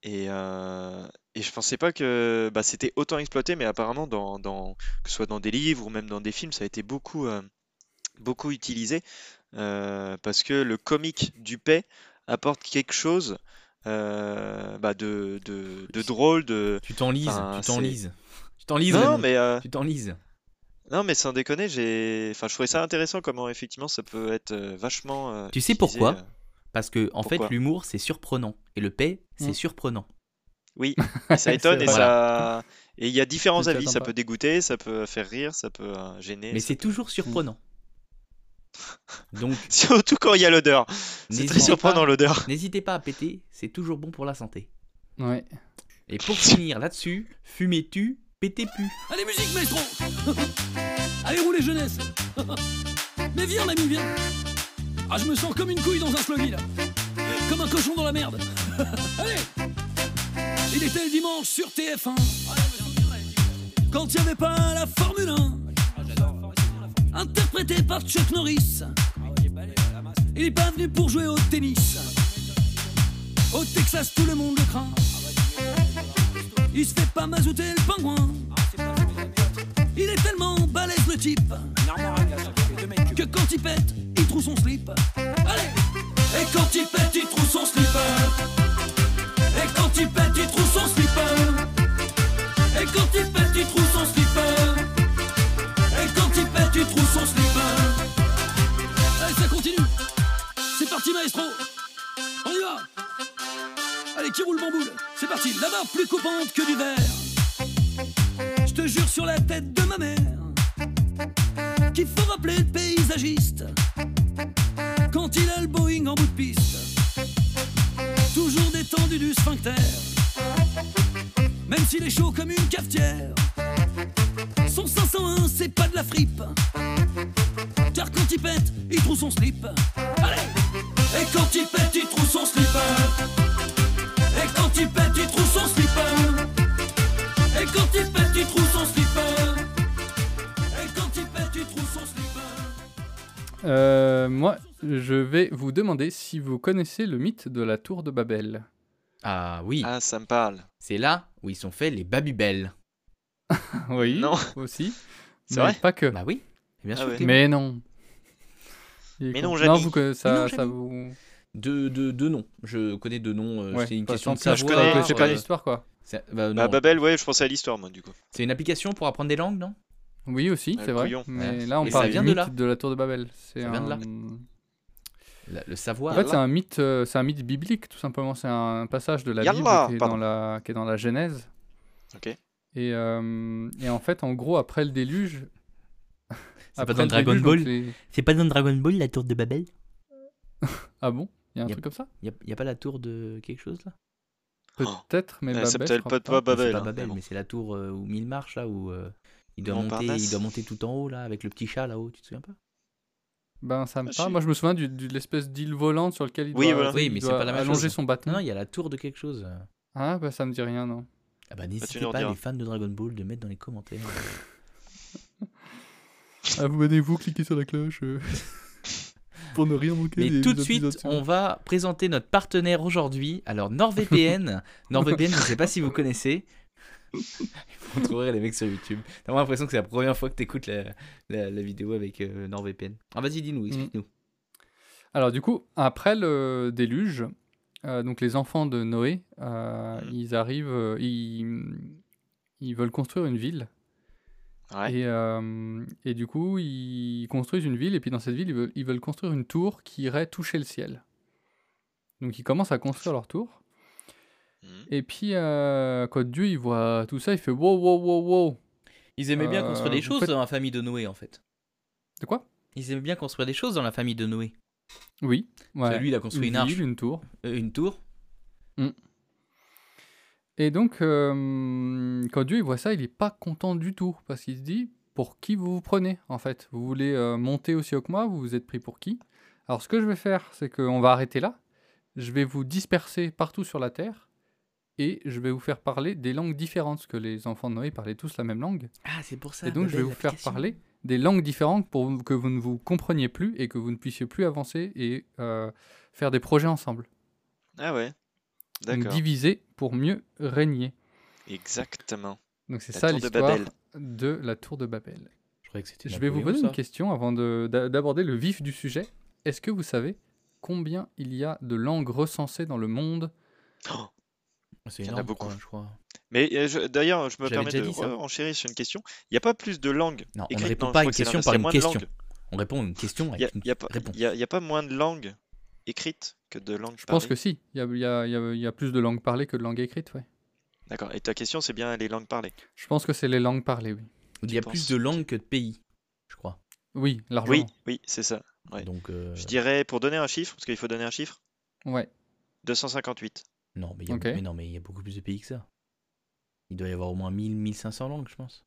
Et, euh, et je pensais pas que bah, c'était autant exploité, mais apparemment, dans, dans, que ce soit dans des livres ou même dans des films, ça a été beaucoup, euh, beaucoup utilisé euh, parce que le comique du paix apporte quelque chose bah, de, de, de drôle, de... Tu t'enlises, tu t'enlises. Tu t'enlises, Non, mais, Tu t'enlises. Non, mais sans déconner, j'ai... Enfin, je trouvais ça intéressant comment effectivement ça peut être euh, vachement... euh, Tu sais utilisé, pourquoi euh. Parce que en fait, l'humour c'est surprenant et le paix c'est Mm. surprenant. Oui, (laughs) et ça étonne et vrai. ça... Et il y a différents C'est avis, ça sympa. peut dégoûter, ça peut faire rire, ça peut euh, gêner. Mais ça c'est peut- toujours surprenant. (laughs) Donc Surtout quand il y a l'odeur. C'est très n'hésitez surprenant pas, l'odeur. n'hésitez pas à péter, c'est toujours bon pour la santé. Ouais. Et pour finir là-dessus, fumez-tu, pétez-pu. Allez, musique, maestro. (laughs) Allez, roulez, jeunesse. (laughs) Mais viens, mamie, viens. Ah, je me sens comme une couille dans un sluggy, là Comme un cochon dans la merde. (laughs) Allez. Il était le dimanche sur TF1 Quand il n'y avait pas la Formule 1 Interprété par Chuck Norris. Il est pas venu pour jouer au tennis. Au Texas, tout le monde le craint il se fait pas mazouter le pingouin. Il est tellement balèze le type que quand il pète, il trouve son slip. Allez Et quand il pète, il trouve son slipper. Et quand il pète, il trouve son slipper. Et quand il pète, il trouve son slipper. Et quand il pète, il trouve son slipper. Allez, ça continue. C'est parti, maestro. On y va. Allez, qui roule bamboule? C'est parti, barre plus coupante que du verre. Je te jure sur la tête de ma mère qu'il faut rappeler le paysagiste quand il a le Boeing en bout de piste. Toujours détendu du sphincter, même s'il est chaud comme une cafetière. Son 501, c'est pas de la fripe, car quand il pète, il trouve son slip. Moi, je vais vous demander si vous connaissez le mythe de la tour de Babel. Ah oui, Ah, ça me parle. c'est là où ils sont faits les Babybel. (laughs) oui, Non. aussi. C'est vrai Pas que. Bah oui, bien Ah sûr. ouais. que- Mais non. Mais non, non, Jamy. vous connaissez ça, non, vous. Deux, deux, deux noms. Je connais deux noms. euh, Ouais, c'est une question de plus, je savoir. connais, je pas connais. l'histoire, quoi. Bah, Bah, non. Babel, ouais, je pensais à l'histoire, moi, du coup. C'est une application pour apprendre des langues, non? Oui, aussi, Ouais, c'est vrai. Mais Ouais. là, on Et ça parle vient du de mythe là. de la tour de Babel. C'est Ça vient de là. un- La- Le savoir. En fait, c'est un mythe, euh, c'est un mythe biblique, tout simplement. C'est un passage de la Yallah, Bible qui est, pardon. dans la, qui est dans la Genèse. Ok. Et, euh, et en fait, en gros, après le déluge. (laughs) C'est pas dans Dragon déluge, Ball donc les- C'est pas dans Dragon Ball la tour de Babel (laughs) Ah bon? Il y a un Yep. truc comme ça? y a, y a pas la tour de quelque chose là? Peut-être, mais Ouais, Babel. c'est je peut-être crois pas de pas. Non, c'est Babel. pas hein, Babel, mais bon. mais c'est la tour euh, où mille marches là où euh, il doit monter, il doit monter tout en haut là avec le petit chat là-haut. Tu te souviens pas? Ben, ça me Ah, parle. Moi, je me souviens du- du- de l'espèce d'île volante sur lequel il Oui, doit, voilà. Oui, il mais c'est doit pas la même allonger chose. son bâton. Non, il y a la tour de quelque chose. Ah, bah, ça me dit rien, non. Ah bah n'hésitez pas les fans de Dragon Ball de mettre dans les commentaires. (laughs) Abonnez-vous, cliquez sur la cloche. euh, (laughs) pour ne rien manquer. Mais tout de suite, on va présenter notre partenaire aujourd'hui. Alors NordVPN, (laughs) NordVPN, je ne sais pas si vous connaissez. (laughs) Vous trouverez les mecs sur YouTube. T'as vraiment l'impression que c'est la première fois que tu écoutes la, la- la vidéo avec euh, NordVPN. Ah vas-y, dis-nous, explique-nous. Alors du coup, après le déluge, euh, donc les enfants de Noé, euh, Mhm. ils arrivent, euh, ils, ils veulent construire une ville. Ouais. Et, et du coup, ils construisent une ville, et puis dans cette ville, ils veulent, ils veulent construire une tour qui irait toucher le ciel. Donc ils commencent à construire leur tour. Mhm. Et puis, euh, quand Dieu il voit tout ça, il fait wow, wow, wow, wow. Ils aimaient bien Euh, construire des choses faites- dans la famille de Noé en fait. De quoi? Ils aimaient bien construire des choses dans la famille de Noé. Oui. Que Lui, il a construit une, arche, ville, une tour. euh, une tour. Et donc, euh, quand Dieu il voit ça, il n'est pas content du tout. Parce qu'il se dit, pour qui vous vous prenez, en fait? Vous voulez euh, monter aussi haut que moi Vous vous êtes pris pour qui? Alors, ce que je vais faire, c'est qu'on va arrêter là. Je vais vous disperser partout sur la terre. Et je vais vous faire parler des langues différentes. Parce que les enfants de Noé parlaient tous la même langue. Ah, c'est pour ça. Et donc, je vais vous faire parler des langues différentes pour que vous ne vous compreniez plus et que vous ne puissiez plus avancer et euh, faire des projets ensemble. Ah ouais. Donc, D'accord. diviser pour mieux régner. Exactement. Donc, c'est ça de l'histoire de la tour de Babel. Je que c'était Je vais vous poser une question avant de- d'a- d'aborder le vif du sujet. Est-ce que vous savez combien il y a de langues recensées dans le monde? Oh. C'est Il y en a énorme, beaucoup. quoi, je crois. Mais euh, je- d'ailleurs, je me J'avais permets de enchérir sur une question. Il n'y a pas plus de langues Non, on ne répond non, pas à une question par une question. On répond à une question Il n'y a, pas- réponse. il y a- il y a pas moins de langues écrites que de langues Je pense parlées. que si. Il y a, y y plus de langues parlées que de langues écrites, ouais. D'accord. Et ta question, c'est bien les langues parlées. Je pense que c'est les langues parlées, oui. Il y a plus de langues que de pays, je crois. Oui, largement. Oui, oui, c'est ça. Ouais. Donc, euh, Je dirais, pour donner un chiffre, parce qu'il faut donner un chiffre, Ouais. 258. Non, mais il y a, il y beaucoup plus de pays que ça. Il doit y avoir au moins 1000, 1500 langues, je pense.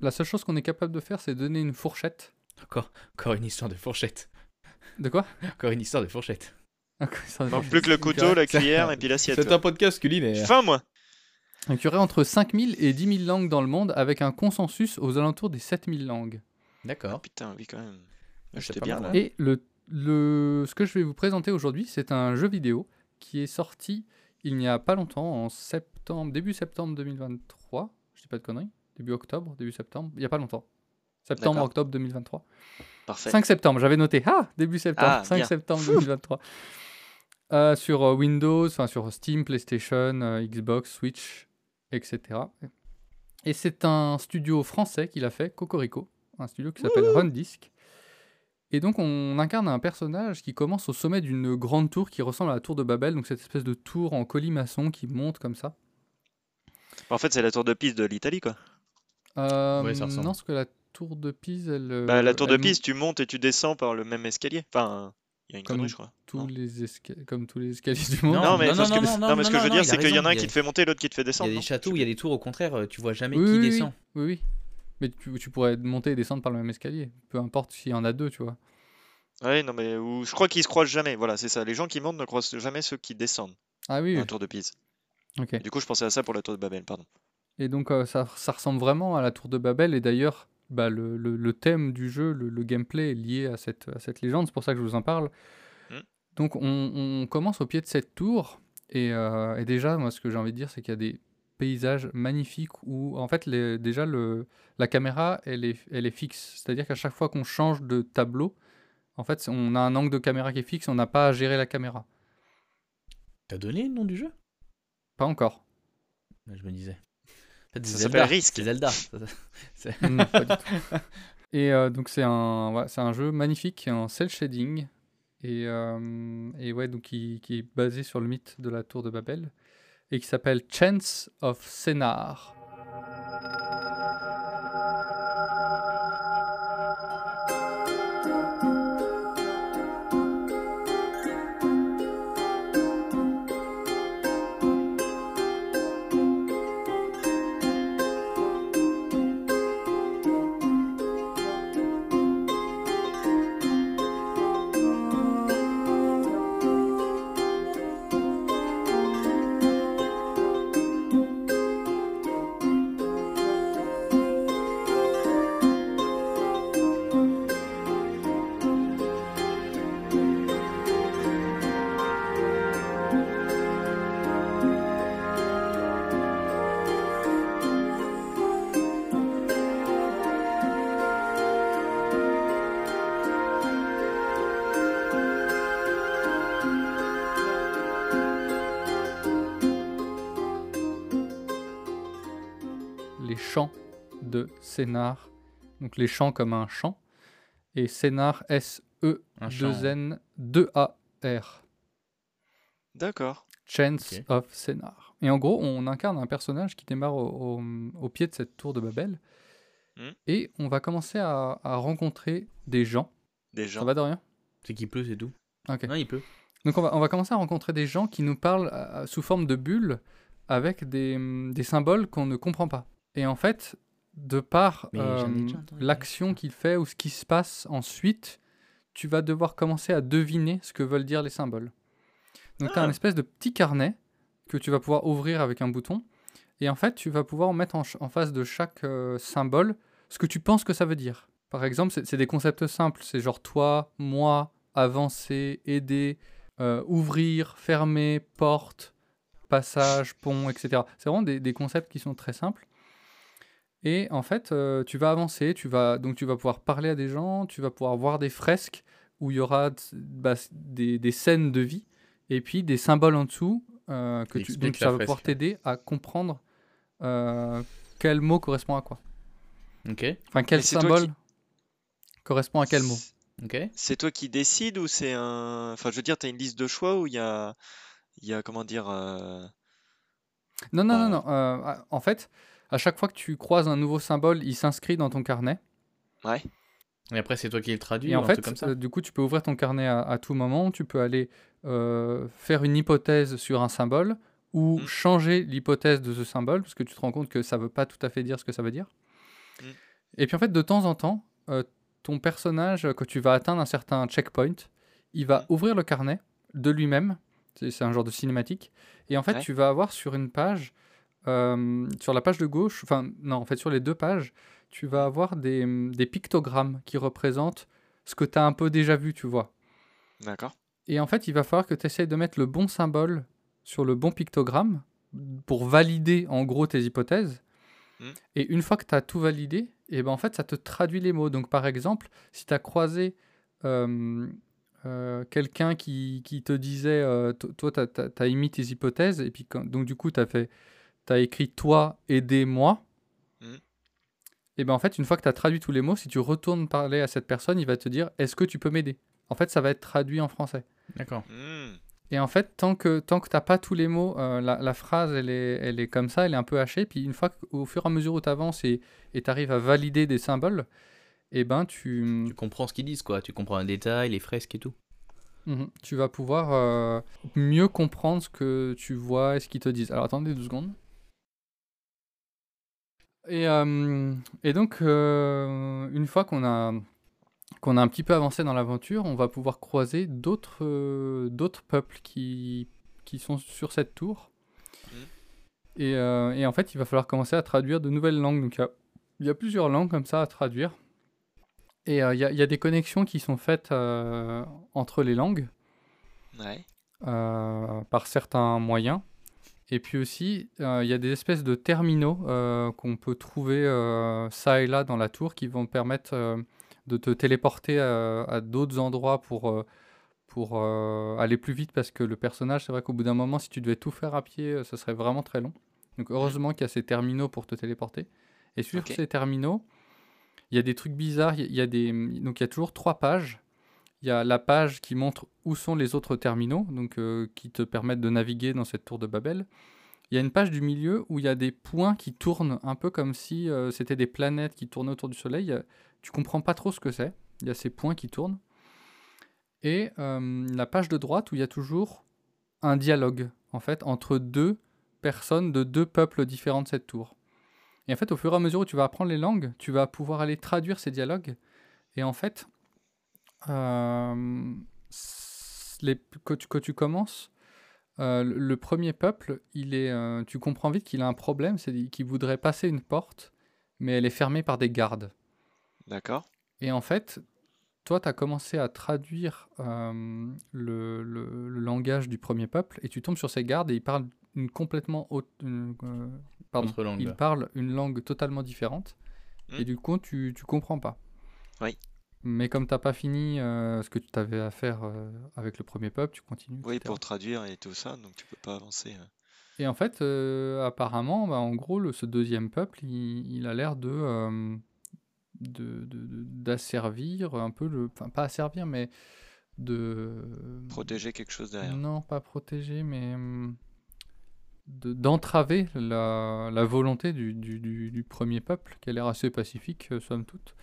La seule chose qu'on est capable de faire, c'est donner une fourchette. Encore, encore une histoire de fourchette. De quoi? Encore une histoire de fourchette. Il manque plus que le couteau, la cuillère et puis l'assiette. C'est un podcast culinaire. Fin, moi Donc il y aurait entre 5000 et 10 000 langues dans le monde avec un consensus aux alentours des 7000 langues. D'accord. Putain, oui, quand même. c'est J'étais pas bien là. Et le, le, ce que je vais vous présenter aujourd'hui, c'est un jeu vidéo qui est sorti il n'y a pas longtemps, en septembre, début septembre 2023. Je dis pas de conneries. Début octobre, début septembre, il n'y a pas longtemps. Septembre, octobre 2023. Parfait. 5 septembre, j'avais noté. Ah, début septembre, Ah, 5 bien. septembre 2023. Euh, sur euh, Windows, enfin sur Steam, PlayStation, euh, Xbox, Switch, etc. Et c'est un studio français qui l'a fait, Cocorico, un studio qui s'appelle Rundisk. Et donc on incarne un personnage qui commence au sommet d'une grande tour qui ressemble à la tour de Babel, donc cette espèce de tour en colimaçon qui monte comme ça. En fait, c'est la tour de Pise de l'Italie, quoi. Euh, Ouais, ça ressemble. non, parce que la tour de Pise, elle... euh, Bah, la tour de elle Pise, tu montes et tu descends par le même escalier. Enfin, il y a une Comme connerie, je crois. tous non. les esca- comme tous les escaliers du monde. Non, mais, non, parce non, que, non, non, mais ce que non, je veux dire, c'est qu'il y en a un qui te fait monter, l'autre qui te fait Il y descendre. a des châteaux il y a des tours, au contraire, euh, tu vois jamais Oui, qui oui, oui. descend. Oui, oui. Mais tu, tu pourrais monter et descendre par le même escalier. Peu importe s'il y en a deux, tu vois. Ouais, non, mais où- je crois qu'ils se croisent jamais. Voilà, c'est ça. Les gens qui montent ne croisent jamais ceux qui descendent Ah oui, à oui. la tour de Pise. Ok. Du coup, je pensais à ça pour la tour de Babel, pardon. Et donc, euh, ça, ça ressemble vraiment à la tour de Babel. Et d'ailleurs, bah, le, le- le thème du jeu, le, le gameplay est lié à cette, à cette légende. C'est pour ça que je vous en parle. Hmm. Donc, on, on commence au pied de cette tour. Et, euh, et déjà, moi, ce que j'ai envie de dire, c'est qu'il y a des paysages magnifiques où, en fait, les- déjà, le, la caméra, elle est, elle est fixe. C'est-à-dire qu'à chaque fois qu'on change de tableau, en fait, on a un angle de caméra qui est fixe. On n'a pas à gérer la caméra. T'as donné le nom du jeu? Pas encore. Je me disais. En fait, Ça s'appelle Risk. (laughs) C'est Zelda. (laughs) Non, pas du tout. (laughs) Et euh, donc c'est un, ouais, c'est un jeu magnifique qui est en cel shading et, euh, et ouais donc qui, qui est basé sur le mythe de la tour de Babel et qui s'appelle Chance of Senar. De Sénar. Donc les chants comme un chant. Et Sénar Un chant. S-E-2-N-2-A-R. D'accord. Chance of Sénar. Et en gros, on incarne un personnage qui démarre au, au- au pied de cette tour de Babel. Hmm. Et on va commencer à, à rencontrer des gens des gens. Ça va de rien C'est qu'il pleut, c'est tout. Ok. Non, il pleut. Donc on va, on va commencer à rencontrer des gens qui nous parlent euh, sous forme de bulles avec des, des symboles qu'on ne comprend pas. Et en fait, de par euh, entendu l'action qu'il fait ou ce qui se passe ensuite, tu vas devoir commencer à deviner ce que veulent dire les symboles. Donc tu as Ah. un espèce de petit carnet que tu vas pouvoir ouvrir avec un bouton. Et en fait, tu vas pouvoir mettre en, face de chaque euh, symbole ce que tu penses que ça veut dire. Par exemple, c'est c'est des concepts simples. C'est genre toi, moi, avancer, aider, euh, ouvrir, fermer, porte, passage, pont, etc. C'est vraiment des, des concepts qui sont très simples. Et en fait, euh, tu vas avancer, tu vas, donc tu vas pouvoir parler à des gens, tu vas pouvoir voir des fresques où il y aura bah, des, des scènes de vie et puis des symboles en dessous euh, que tu, donc ça va pouvoir t'aider à comprendre euh, quel mot correspond à quoi. Ok, Enfin, quel symbole qui- correspond à quel mot. ok. C'est toi qui décides ou c'est un. Enfin, je veux dire, tu as une liste de choix où il y a. Il y a, comment dire. euh, Non, non, non, Bah, non. euh, en fait, à chaque fois que tu croises un nouveau symbole, il s'inscrit dans ton carnet. Ouais. Et après, c'est toi qui le traduis Et ou en un fait, truc comme ça euh, du coup, tu peux ouvrir ton carnet à, à tout moment. Tu peux aller euh, faire une hypothèse sur un symbole ou Mm. changer l'hypothèse de ce symbole parce que tu te rends compte que ça veut pas tout à fait dire ce que ça veut dire. Mm. Et puis en fait, de temps en temps, euh, ton personnage, quand tu vas atteindre un certain checkpoint, il va Mm. ouvrir le carnet de lui-même. C'est c'est un genre de cinématique. Et en fait, Ouais. tu vas avoir sur une page, euh, sur la page de gauche, enfin non, en fait sur les deux pages, tu vas avoir des, des pictogrammes qui représentent ce que tu as un peu déjà vu, tu vois. D'accord. Et en fait, il va falloir que tu essayes de mettre le bon symbole sur le bon pictogramme pour valider en gros tes hypothèses. Mm. Et une fois que tu as tout validé, et ben en fait, ça te traduit les mots. Donc par exemple, si tu as croisé euh, euh, quelqu'un qui, qui te disait, euh, to- toi, tu as, émis tes hypothèses, et puis quand- donc du coup, tu as, fait, as écrit toi, aidez-moi. Mm. Et ben en fait, une fois que tu as traduit tous les mots, si tu retournes parler à cette personne, il va te dire, est-ce que tu peux m'aider? En fait, ça va être traduit en français. D'accord. Hmm. Et en fait, tant que, tant que tu n'as pas tous les mots, euh, la, la phrase, elle est, elle est comme ça, elle est un peu hachée. Puis une fois qu'au fur et à mesure où tu avances et tu arrives à valider des symboles, et ben tu, Tu comprends ce qu'ils disent, quoi. Tu comprends un détail, les fresques et tout. Mhm. tu vas pouvoir euh, mieux comprendre ce que tu vois et ce qu'ils te disent. Alors attendez deux secondes. Et, euh, et donc, euh, une fois qu'on a, qu'on a un petit peu avancé dans l'aventure, on va pouvoir croiser d'autres euh, d'autres peuples qui, qui sont sur cette tour. Mhm. Et, et en fait, il va falloir commencer à traduire de nouvelles langues. Donc, il y a, il y a plusieurs langues comme ça à traduire. Et il y, a, il y a des connexions qui sont faites entre les langues Ouais. par certains moyens. Et puis aussi, euh, il y a des espèces de terminaux euh, qu'on peut trouver euh, ça et là dans la tour qui vont permettre de te téléporter à d'autres endroits pour, pour aller plus vite parce que le personnage, c'est vrai qu'au bout d'un moment, si tu devais tout faire à pied, ça serait vraiment très long. Donc heureusement qu'il y a ces terminaux pour te téléporter. Et sur ces terminaux, il y a des trucs bizarres. Il y a des, donc il y a toujours trois pages. Il y a la page qui montre où sont les autres terminaux, donc euh, qui te permettent de naviguer dans cette tour de Babel. Il y a une page du milieu où il y a des points qui tournent un peu comme si euh, c'était des planètes qui tournaient autour du Soleil. A- Tu comprends pas trop ce que c'est. Il y a ces points qui tournent. Et euh, la page de droite où il y a toujours un dialogue, en fait, entre deux personnes de deux peuples différents de cette tour. Et en fait, au fur et à mesure où tu vas apprendre les langues, tu vas pouvoir aller traduire ces dialogues. Et en fait, euh, les, quand, tu, quand tu commences, euh, le, premier peuple, il est, euh, tu comprends vite qu'il a un problème, c'est qu'il voudrait passer une porte, mais elle est fermée par des gardes. D'accord. Et en fait, toi, tu as commencé à traduire euh, le, le- le langage du premier peuple, et tu tombes sur ces gardes, et ils parlent une complètement autre... une, euh, pardon, Autre langue. ils parlent une langue totalement différente, Hmm. et du coup, tu, tu comprends pas. Oui. Mais comme t'as pas fini euh, ce que tu avais à faire euh, avec le premier peuple, tu continues. Oui, etc. pour traduire et tout ça, donc tu peux pas avancer. hein. Et en fait, euh, apparemment, bah, en gros, le- ce deuxième peuple, il, il a l'air de, d'asservir un peu le, enfin pas asservir, mais de Protéger quelque chose derrière. Non, pas protéger, mais de- d'entraver la, la volonté du, du- du- du premier peuple, qui a l'air assez pacifique, somme toute.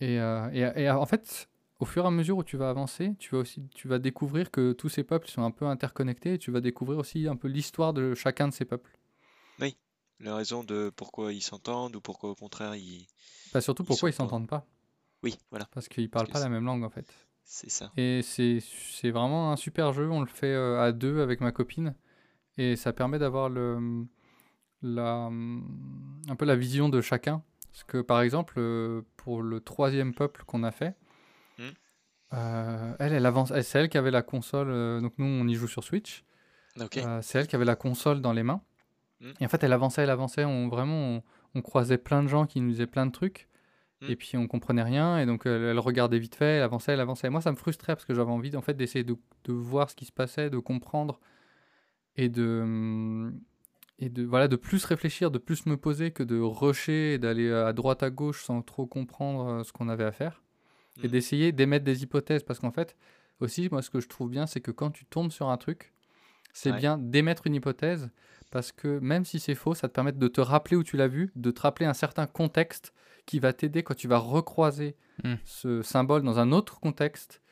Et, euh, et- et, en fait, au fur et à mesure où tu vas avancer, tu vas aussi tu vas découvrir que tous ces peuples sont un peu interconnectés et tu vas découvrir aussi un peu l'histoire de chacun de ces peuples. Oui, la raison de pourquoi ils s'entendent ou pourquoi au contraire ils. Bah, surtout pourquoi ils s'entendent pas. Oui, voilà. Parce qu'ils parlent pas la même langue en fait. C'est ça. Et c'est vraiment un super jeu. On le fait euh, à deux avec ma copine. Et ça permet d'avoir le, la, un peu la vision de chacun. Parce que par exemple, euh, pour le troisième peuple qu'on a fait, hmm. euh, elle, elle avance. C'est elle qui avait la console. donc nous, on y joue sur Switch. c'est elle qui avait la console dans les mains. Hmm. Et en fait, elle avançait, elle avançait. On, vraiment, on, on, croisait plein de gens qui nous disaient plein de trucs. Mm. Et puis on comprenait rien, et donc elle, regardait vite fait, elle avançait, elle avançait. moi, ça me frustrait parce que j'avais envie en fait d'essayer de, de, voir ce qui se passait, de comprendre et de et de voilà de plus réfléchir, de plus me poser que de rusher et d'aller à droite à gauche sans trop comprendre euh, ce qu'on avait à faire, et mm. d'essayer d'émettre des hypothèses parce qu'en fait aussi moi ce que je trouve bien c'est que quand tu tombes sur un truc, c'est bien d'émettre une hypothèse parce que même si c'est faux, ça te permet de te rappeler où tu l'as vu, de te rappeler un certain contexte qui va t'aider quand tu vas recroiser hmm. ce symbole dans un autre contexte.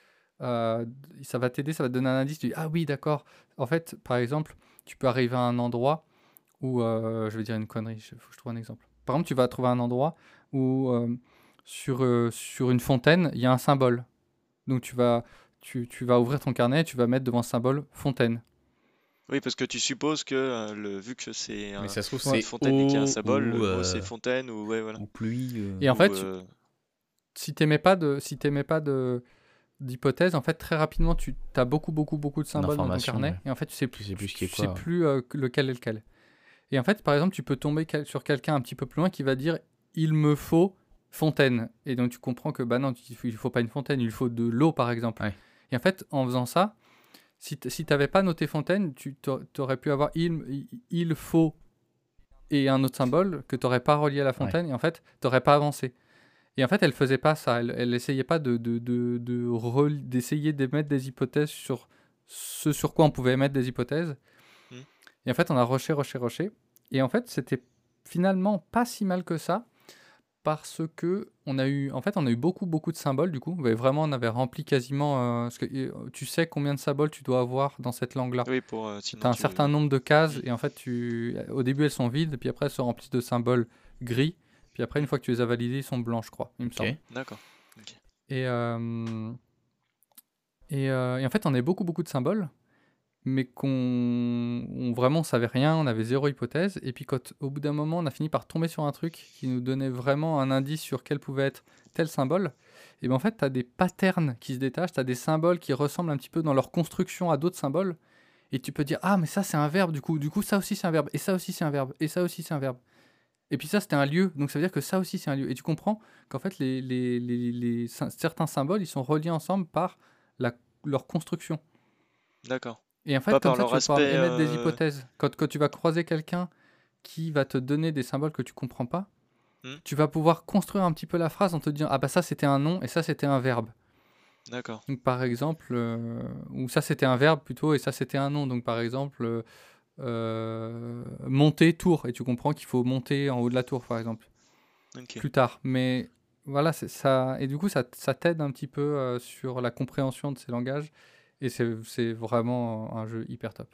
Euh, ça va t'aider, ça va te donner un indice. Tu dis, ah oui, d'accord. En fait, par exemple, tu peux arriver à un endroit où, euh, je vais dire une connerie, il faut que je trouve un exemple. Par exemple, tu vas trouver un endroit où, euh, sur, sur une fontaine, il y a un symbole. Donc, tu vas, tu, tu vas ouvrir ton carnet, tu vas mettre devant ce symbole fontaine. Oui, parce que tu supposes que euh, le, vu que c'est un, ça c'est fontaine qui a un symbole, euh, c'est fontaine ou ouais voilà. Ou pluie. Euh. Et en fait, si t'aimais pas de, si pas de d'hypothèse, en fait très rapidement tu as beaucoup beaucoup beaucoup de symboles dans ton carnet et en fait tu sais plus, plus, qui est quoi, sais plus lequel est lequel. Et en fait par exemple tu peux tomber sur quelqu'un un petit peu plus loin qui va dire il me faut fontaine et donc tu comprends que bah non il faut pas une fontaine il faut de l'eau par exemple. Et en fait en faisant ça si tu n'avais pas noté fontaine, tu aurais pu avoir il, il faut et un autre symbole que tu n'aurais pas relié à la fontaine, et en fait, tu n'aurais pas avancé. Et en fait, elle faisait pas ça. Elle, n'essayait pas de, de, de, d'essayer d'émettre des hypothèses sur ce sur quoi on pouvait émettre des hypothèses. Et en fait, on a rushé, rushé, rushé. Et en fait, c'était finalement pas si mal que ça parce que on a eu, en fait, on a eu beaucoup, beaucoup de symboles du coup. Vraiment, on avait rempli quasiment. Euh, que, euh, tu sais combien de symboles tu dois avoir dans cette langue-là. Oui, pour. Euh, tu as un certain nombre de cases et en fait, tu, au début, elles sont vides, puis après, elles se remplissent de symboles gris. Puis après, une fois que tu les as validés, ils sont blancs, je crois. Il me semble. D'accord. Et, et, et, en fait, on a beaucoup, beaucoup de symboles mais qu'on on vraiment savait rien, on avait zéro hypothèse. Et puis quand au bout d'un moment on a fini par tomber sur un truc qui nous donnait vraiment un indice sur quel pouvait être tel symbole, et bien en fait tu as des patterns qui se détachent, tu as des symboles qui ressemblent un petit peu dans leur construction à d'autres symboles. Et tu peux dire ah mais ça c'est un verbe du coup, du coup ça aussi c'est un verbe, et ça aussi c'est un verbe, et ça aussi c'est un verbe. Et puis ça c'était un lieu, donc ça veut dire que ça aussi c'est un lieu. Et tu comprends qu'en fait les, les, les, certains symboles ils sont reliés ensemble par la, leur construction. D'accord. Et en fait, comme ça, tu vas pouvoir émettre des euh, hypothèses. Quand, quand tu vas croiser quelqu'un qui va te donner des symboles que tu comprends pas, hmm. tu vas pouvoir construire un petit peu la phrase en te disant Ah bah ça c'était un nom et ça c'était un verbe. D'accord. Donc par exemple, euh, ou ça c'était un verbe plutôt et ça c'était un nom. Donc par exemple, euh, monter tour et tu comprends qu'il faut monter en haut de la tour par exemple. Plus tard. Mais voilà, ça. Et du coup, ça, ça t'aide un petit peu sur la compréhension de ces langages et c'est vraiment un jeu hyper top.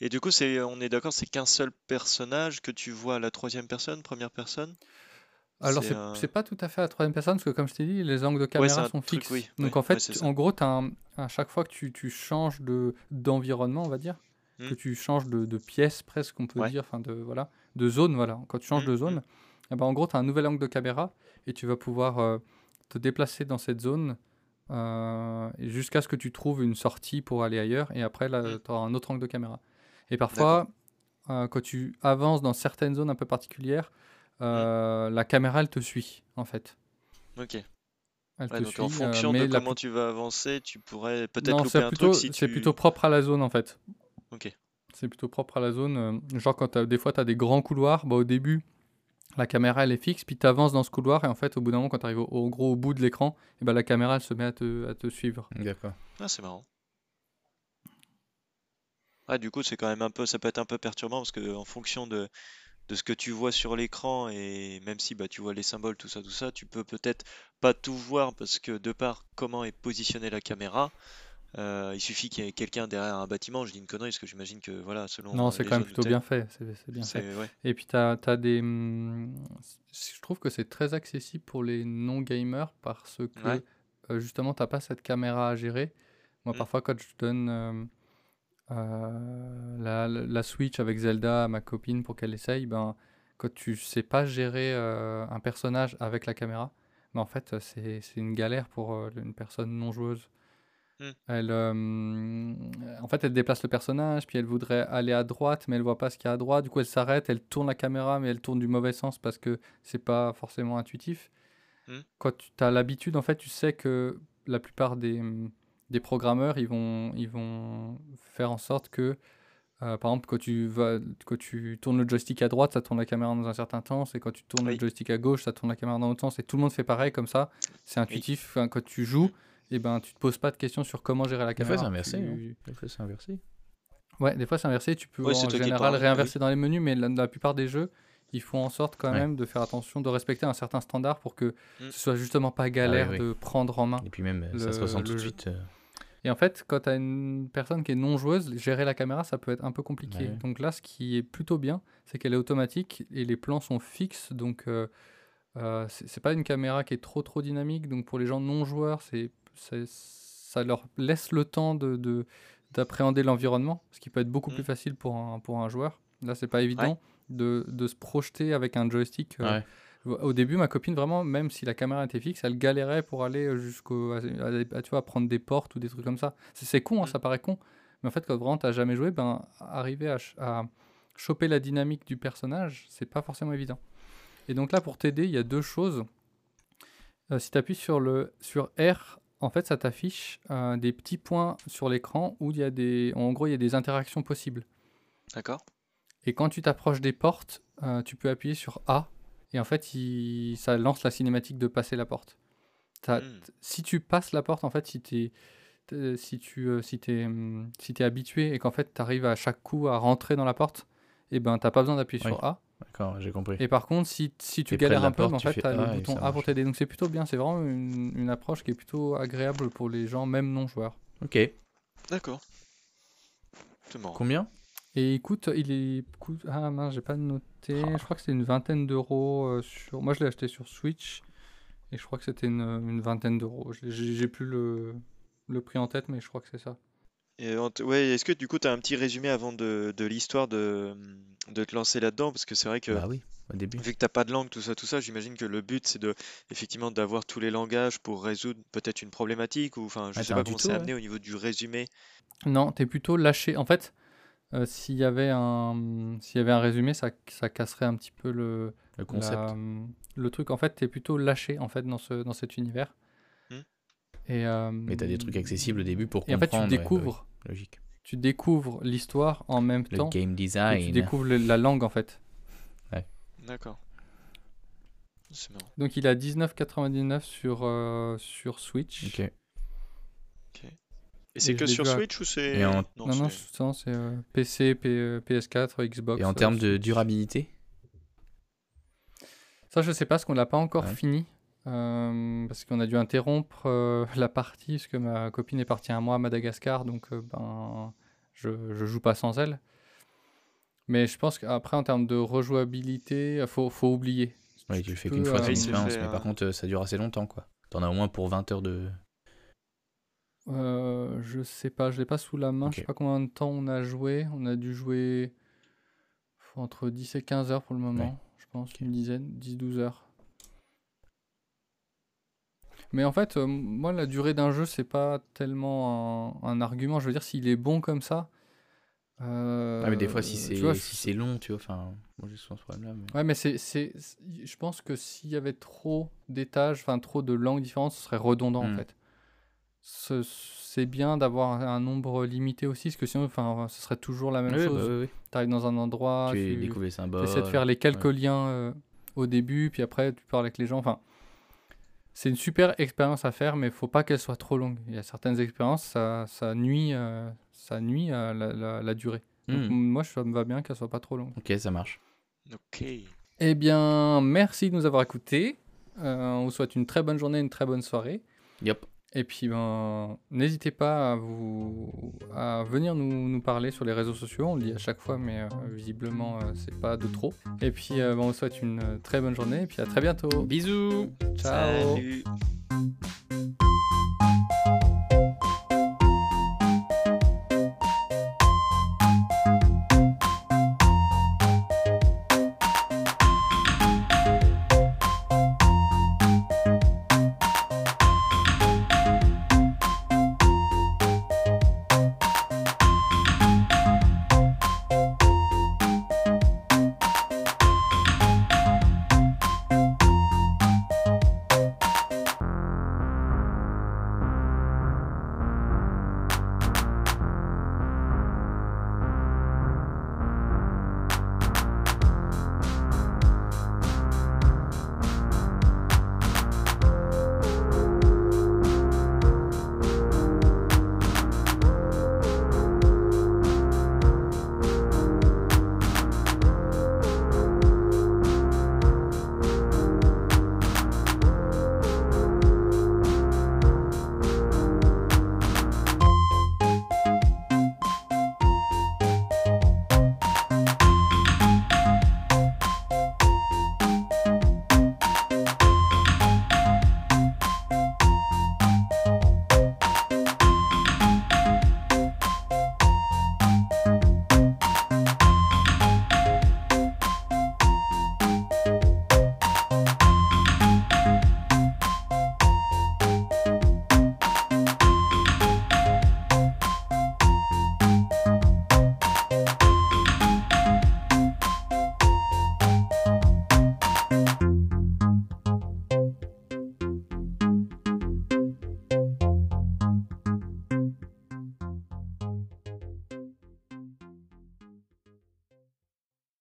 Et du coup, c'est, on est d'accord, c'est qu'un seul personnage que tu vois à la troisième personne, première personne? Alors, c'est pas tout à fait à la troisième personne, parce que comme je t'ai dit, les angles de caméra sont fixes. Donc en fait, en gros, as à chaque fois que tu, tu changes d'environnement, on va dire, que hmm. tu changes de, de pièce presque, on peut dire, enfin de, voilà, de zone, voilà. Quand tu changes hmm, de zone, hmm. Eh ben, en gros, tu as un nouvel angle de caméra et tu vas pouvoir euh, te déplacer dans cette zone euh, jusqu'à ce que tu trouves une sortie pour aller ailleurs, et après, là, mm. tu auras un autre angle de caméra. Et parfois, euh, quand tu avances dans certaines zones un peu particulières, euh, mm. la caméra, elle te suit, en fait. Ok. donc en fonction de comment tu vas avancer, tu pourrais peut-être louper un plutôt, truc C'est plutôt propre à la zone, en fait. Ok. C'est plutôt propre à la zone. genre, quand des fois, tu as des grands couloirs, bah, au début, la caméra elle est fixe, puis tu avances dans ce couloir, et en fait, au bout d'un moment, quand tu arrives au, gros au bout de l'écran, et ben, la caméra elle se met à te, à te suivre. D'accord. Ah, c'est marrant. Ah, du coup, c'est quand même un peu, ça peut être un peu perturbant parce que en fonction de, de ce que tu vois sur l'écran et même si bah, tu vois les symboles, tout ça, tout ça, tu peux peut-être pas tout voir parce que de par comment est positionnée la caméra, euh, il suffit qu'il y ait quelqu'un derrière un bâtiment. Je dis une connerie parce que j'imagine que voilà, selon. Non, euh, c'est quand même plutôt bien fait. C'est bien fait. ouais. Et puis, tu as, des. hum, Je trouve que c'est très accessible pour les non-gamers parce que Ouais. euh, justement, tu n'as pas cette caméra à gérer. Moi, Mm. parfois, quand je donne euh, la, la- Switch avec Zelda à ma copine pour qu'elle essaye, ben, quand tu sais pas gérer un personnage avec la caméra, ben, en fait, c'est c'est une galère pour une personne non joueuse. Mm. Elle, euh, en fait, elle déplace le personnage, puis elle voudrait aller à droite, mais elle voit pas ce qu'il y a à droite. Du coup, elle s'arrête, elle tourne la caméra, mais elle tourne du mauvais sens parce que c'est pas forcément intuitif. Mm. Quand tu as l'habitude, en fait, tu sais que la plupart des, des programmeurs, ils vont, ils vont faire en sorte que, euh, par exemple, quand tu, vas, quand tu tournes le joystick à droite, ça tourne la caméra dans un certain sens, et quand tu tournes Oui. le joystick à gauche, ça tourne la caméra dans l'autre sens, et tout le monde fait pareil comme ça. C'est intuitif. Quand tu joues, et ben, tu te poses pas de questions sur comment gérer la Des fois, caméra. c'est inversé. Tu- hein. Des fois, c'est inversé. Ouais, des fois c'est inversé. Tu peux en général réinverser dans les menus, mais la, la plupart des jeux, ils font en sorte quand Ouais. même de faire attention, de respecter un certain standard pour que Mm. ce soit justement pas galère oui. de prendre en main. Et puis même, euh, ça Le- se ressent tout de suite. euh, Et en fait, quand tu as une personne qui est non joueuse, gérer la caméra, ça peut être un peu compliqué. Ouais. Donc là, ce qui est plutôt bien, c'est qu'elle est automatique et les plans sont fixes. Donc, euh, euh, c'est pas une caméra qui est trop trop dynamique. Donc pour les gens non joueurs, c'est- ça leur laisse le temps de de- d'appréhender l'environnement, ce qui peut être beaucoup Mm. plus facile pour un, pour un joueur. Là, c'est pas évident de, de se projeter avec un joystick. euh, Ouais. au début, ma copine, vraiment, même si la caméra était fixe, elle galérait pour aller jusqu'au. à- à- à- tu vois, à prendre des portes ou des trucs comme ça. C'est con, hein, Mm. ça paraît con. Mais en fait, quand vraiment t'as jamais joué, ben, arriver à, ch- à choper la dynamique du personnage, c'est pas forcément évident. Et donc là, pour t'aider, il y a deux choses. Euh, si tu appuies sur, le, sur R, en fait, ça t'affiche euh, des petits points sur l'écran où il y a des. En gros, il y a des interactions possibles. D'accord. Et quand tu t'approches des portes, euh, tu peux appuyer sur A. Et en fait, il- ça lance la cinématique de passer la porte. Hmm. Si tu passes la porte, en fait, si, t'es- t'es- si tu euh, si t'es, hum, si t'es habitué et qu'en fait, tu arrives à chaque coup à rentrer dans la porte, et ben, t'as pas besoin d'appuyer Oui. sur A. D'accord, j'ai compris. Et par contre, si, si tu galères un peu, porte, en tu fait, fais tu as A le bouton A pour t'aider. Donc c'est plutôt bien. C'est vraiment une, une approche qui est plutôt agréable pour les gens, même non joueurs. Ok. D'accord. Combien? Et écoute, il est. coûte- Ah mince, j'ai pas noté. Je crois que c'est une vingtaine d'euros euh, sur. Moi, je l'ai acheté sur Switch. Et je crois que c'était une, une vingtaine d'euros. J'ai plus le, le prix en tête, mais je crois que c'est ça. Et ouais, est-ce que du coup tu as un petit résumé avant de, de l'histoire de, de te lancer là-dedans? Parce que c'est vrai que Bah oui, au début. vu que t'as pas de langue, tout ça, tout ça, j'imagine que le but c'est de effectivement d'avoir tous les langages pour résoudre peut-être une problématique ou enfin je Ah, sais pas un comment c'est ouais. amené au niveau du résumé. Non, t'es plutôt lâché. En fait, euh, s'il y avait un, s'il y avait un résumé, ça, ça casserait un petit peu le, Le concept. la- le truc. En fait, t'es plutôt lâché en fait dans ce, dans cet univers. Et, euh, Mais t'as des trucs accessibles au début pour Et en fait, comprendre. tu ouais, bah découvres, logique. tu découvres l'histoire en même Le temps. game Et design. tu découvres le- la langue en fait. D'accord. C'est marrant. Donc il est à 19,99 sur, euh, sur Switch. Ok. Et c'est que sur à- Switch ou c'est en- Non, non, non, c'est euh, PC, P- euh, PS4, Xbox. Et en euh, termes de durabilité? Ça, je sais pas, parce qu'on l'a pas encore Ouais. fini. Euh, parce qu'on a dû interrompre euh, (laughs) la partie, parce que ma copine est partie un mois à Madagascar, donc euh, ben, je, je joue pas sans elle. Mais je pense qu'après, en termes de rejouabilité, faut, faut oublier. Oui, tu le fais qu'une fois, euh, c'est expérience. fait, Mais par contre, euh, ça dure assez longtemps, quoi. T'en as au moins pour 20 heures de. Euh, je sais pas, je l'ai pas sous la main. Je sais pas combien de temps on a joué. On a dû jouer entre 10 et 15 heures pour le moment, je pense, une dizaine, 10-12 heures. Mais en fait, euh, moi, la durée d'un jeu, c'est pas tellement un, un argument. Je veux dire, s'il est bon comme ça. euh, Ah, mais des fois, si tu c'est si long, tu vois, enfin. Moi, j'ai souvent ce problème-là. mais- Ouais, mais c'est, je pense que s'il y avait trop d'étages, enfin trop de langues différentes, ce serait redondant en Mm. fait. Ce- c'est bien d'avoir un, nombre limité aussi, parce que sinon, enfin, ce serait toujours la même Oui, chose. bah oui, oui. Tu arrives dans un endroit, tu tu découvres les symboles. essaies de faire les quelques ouais. liens euh, au début, puis après tu parles avec les gens. Enfin, c'est une super expérience à faire, mais il faut pas qu'elle soit trop longue. Il y a certaines expériences, ça, ça nuit, euh, ça nuit à la, la- la durée. Donc, Hmm. moi, ça me va bien qu'elle soit pas trop longue. Ok, ça marche. Ok. Eh bien, merci de nous avoir écoutés. Euh, on vous souhaite une très bonne journée, une très bonne soirée. Yep. Et puis, ben, n'hésitez pas à, vous, à venir nous, nous, parler sur les réseaux sociaux. On le dit à chaque fois, mais euh, visiblement, euh, c'est pas de trop. Et puis, euh, ben, on vous souhaite une euh, très bonne journée. Et puis, à très bientôt. Bisous. Ciao.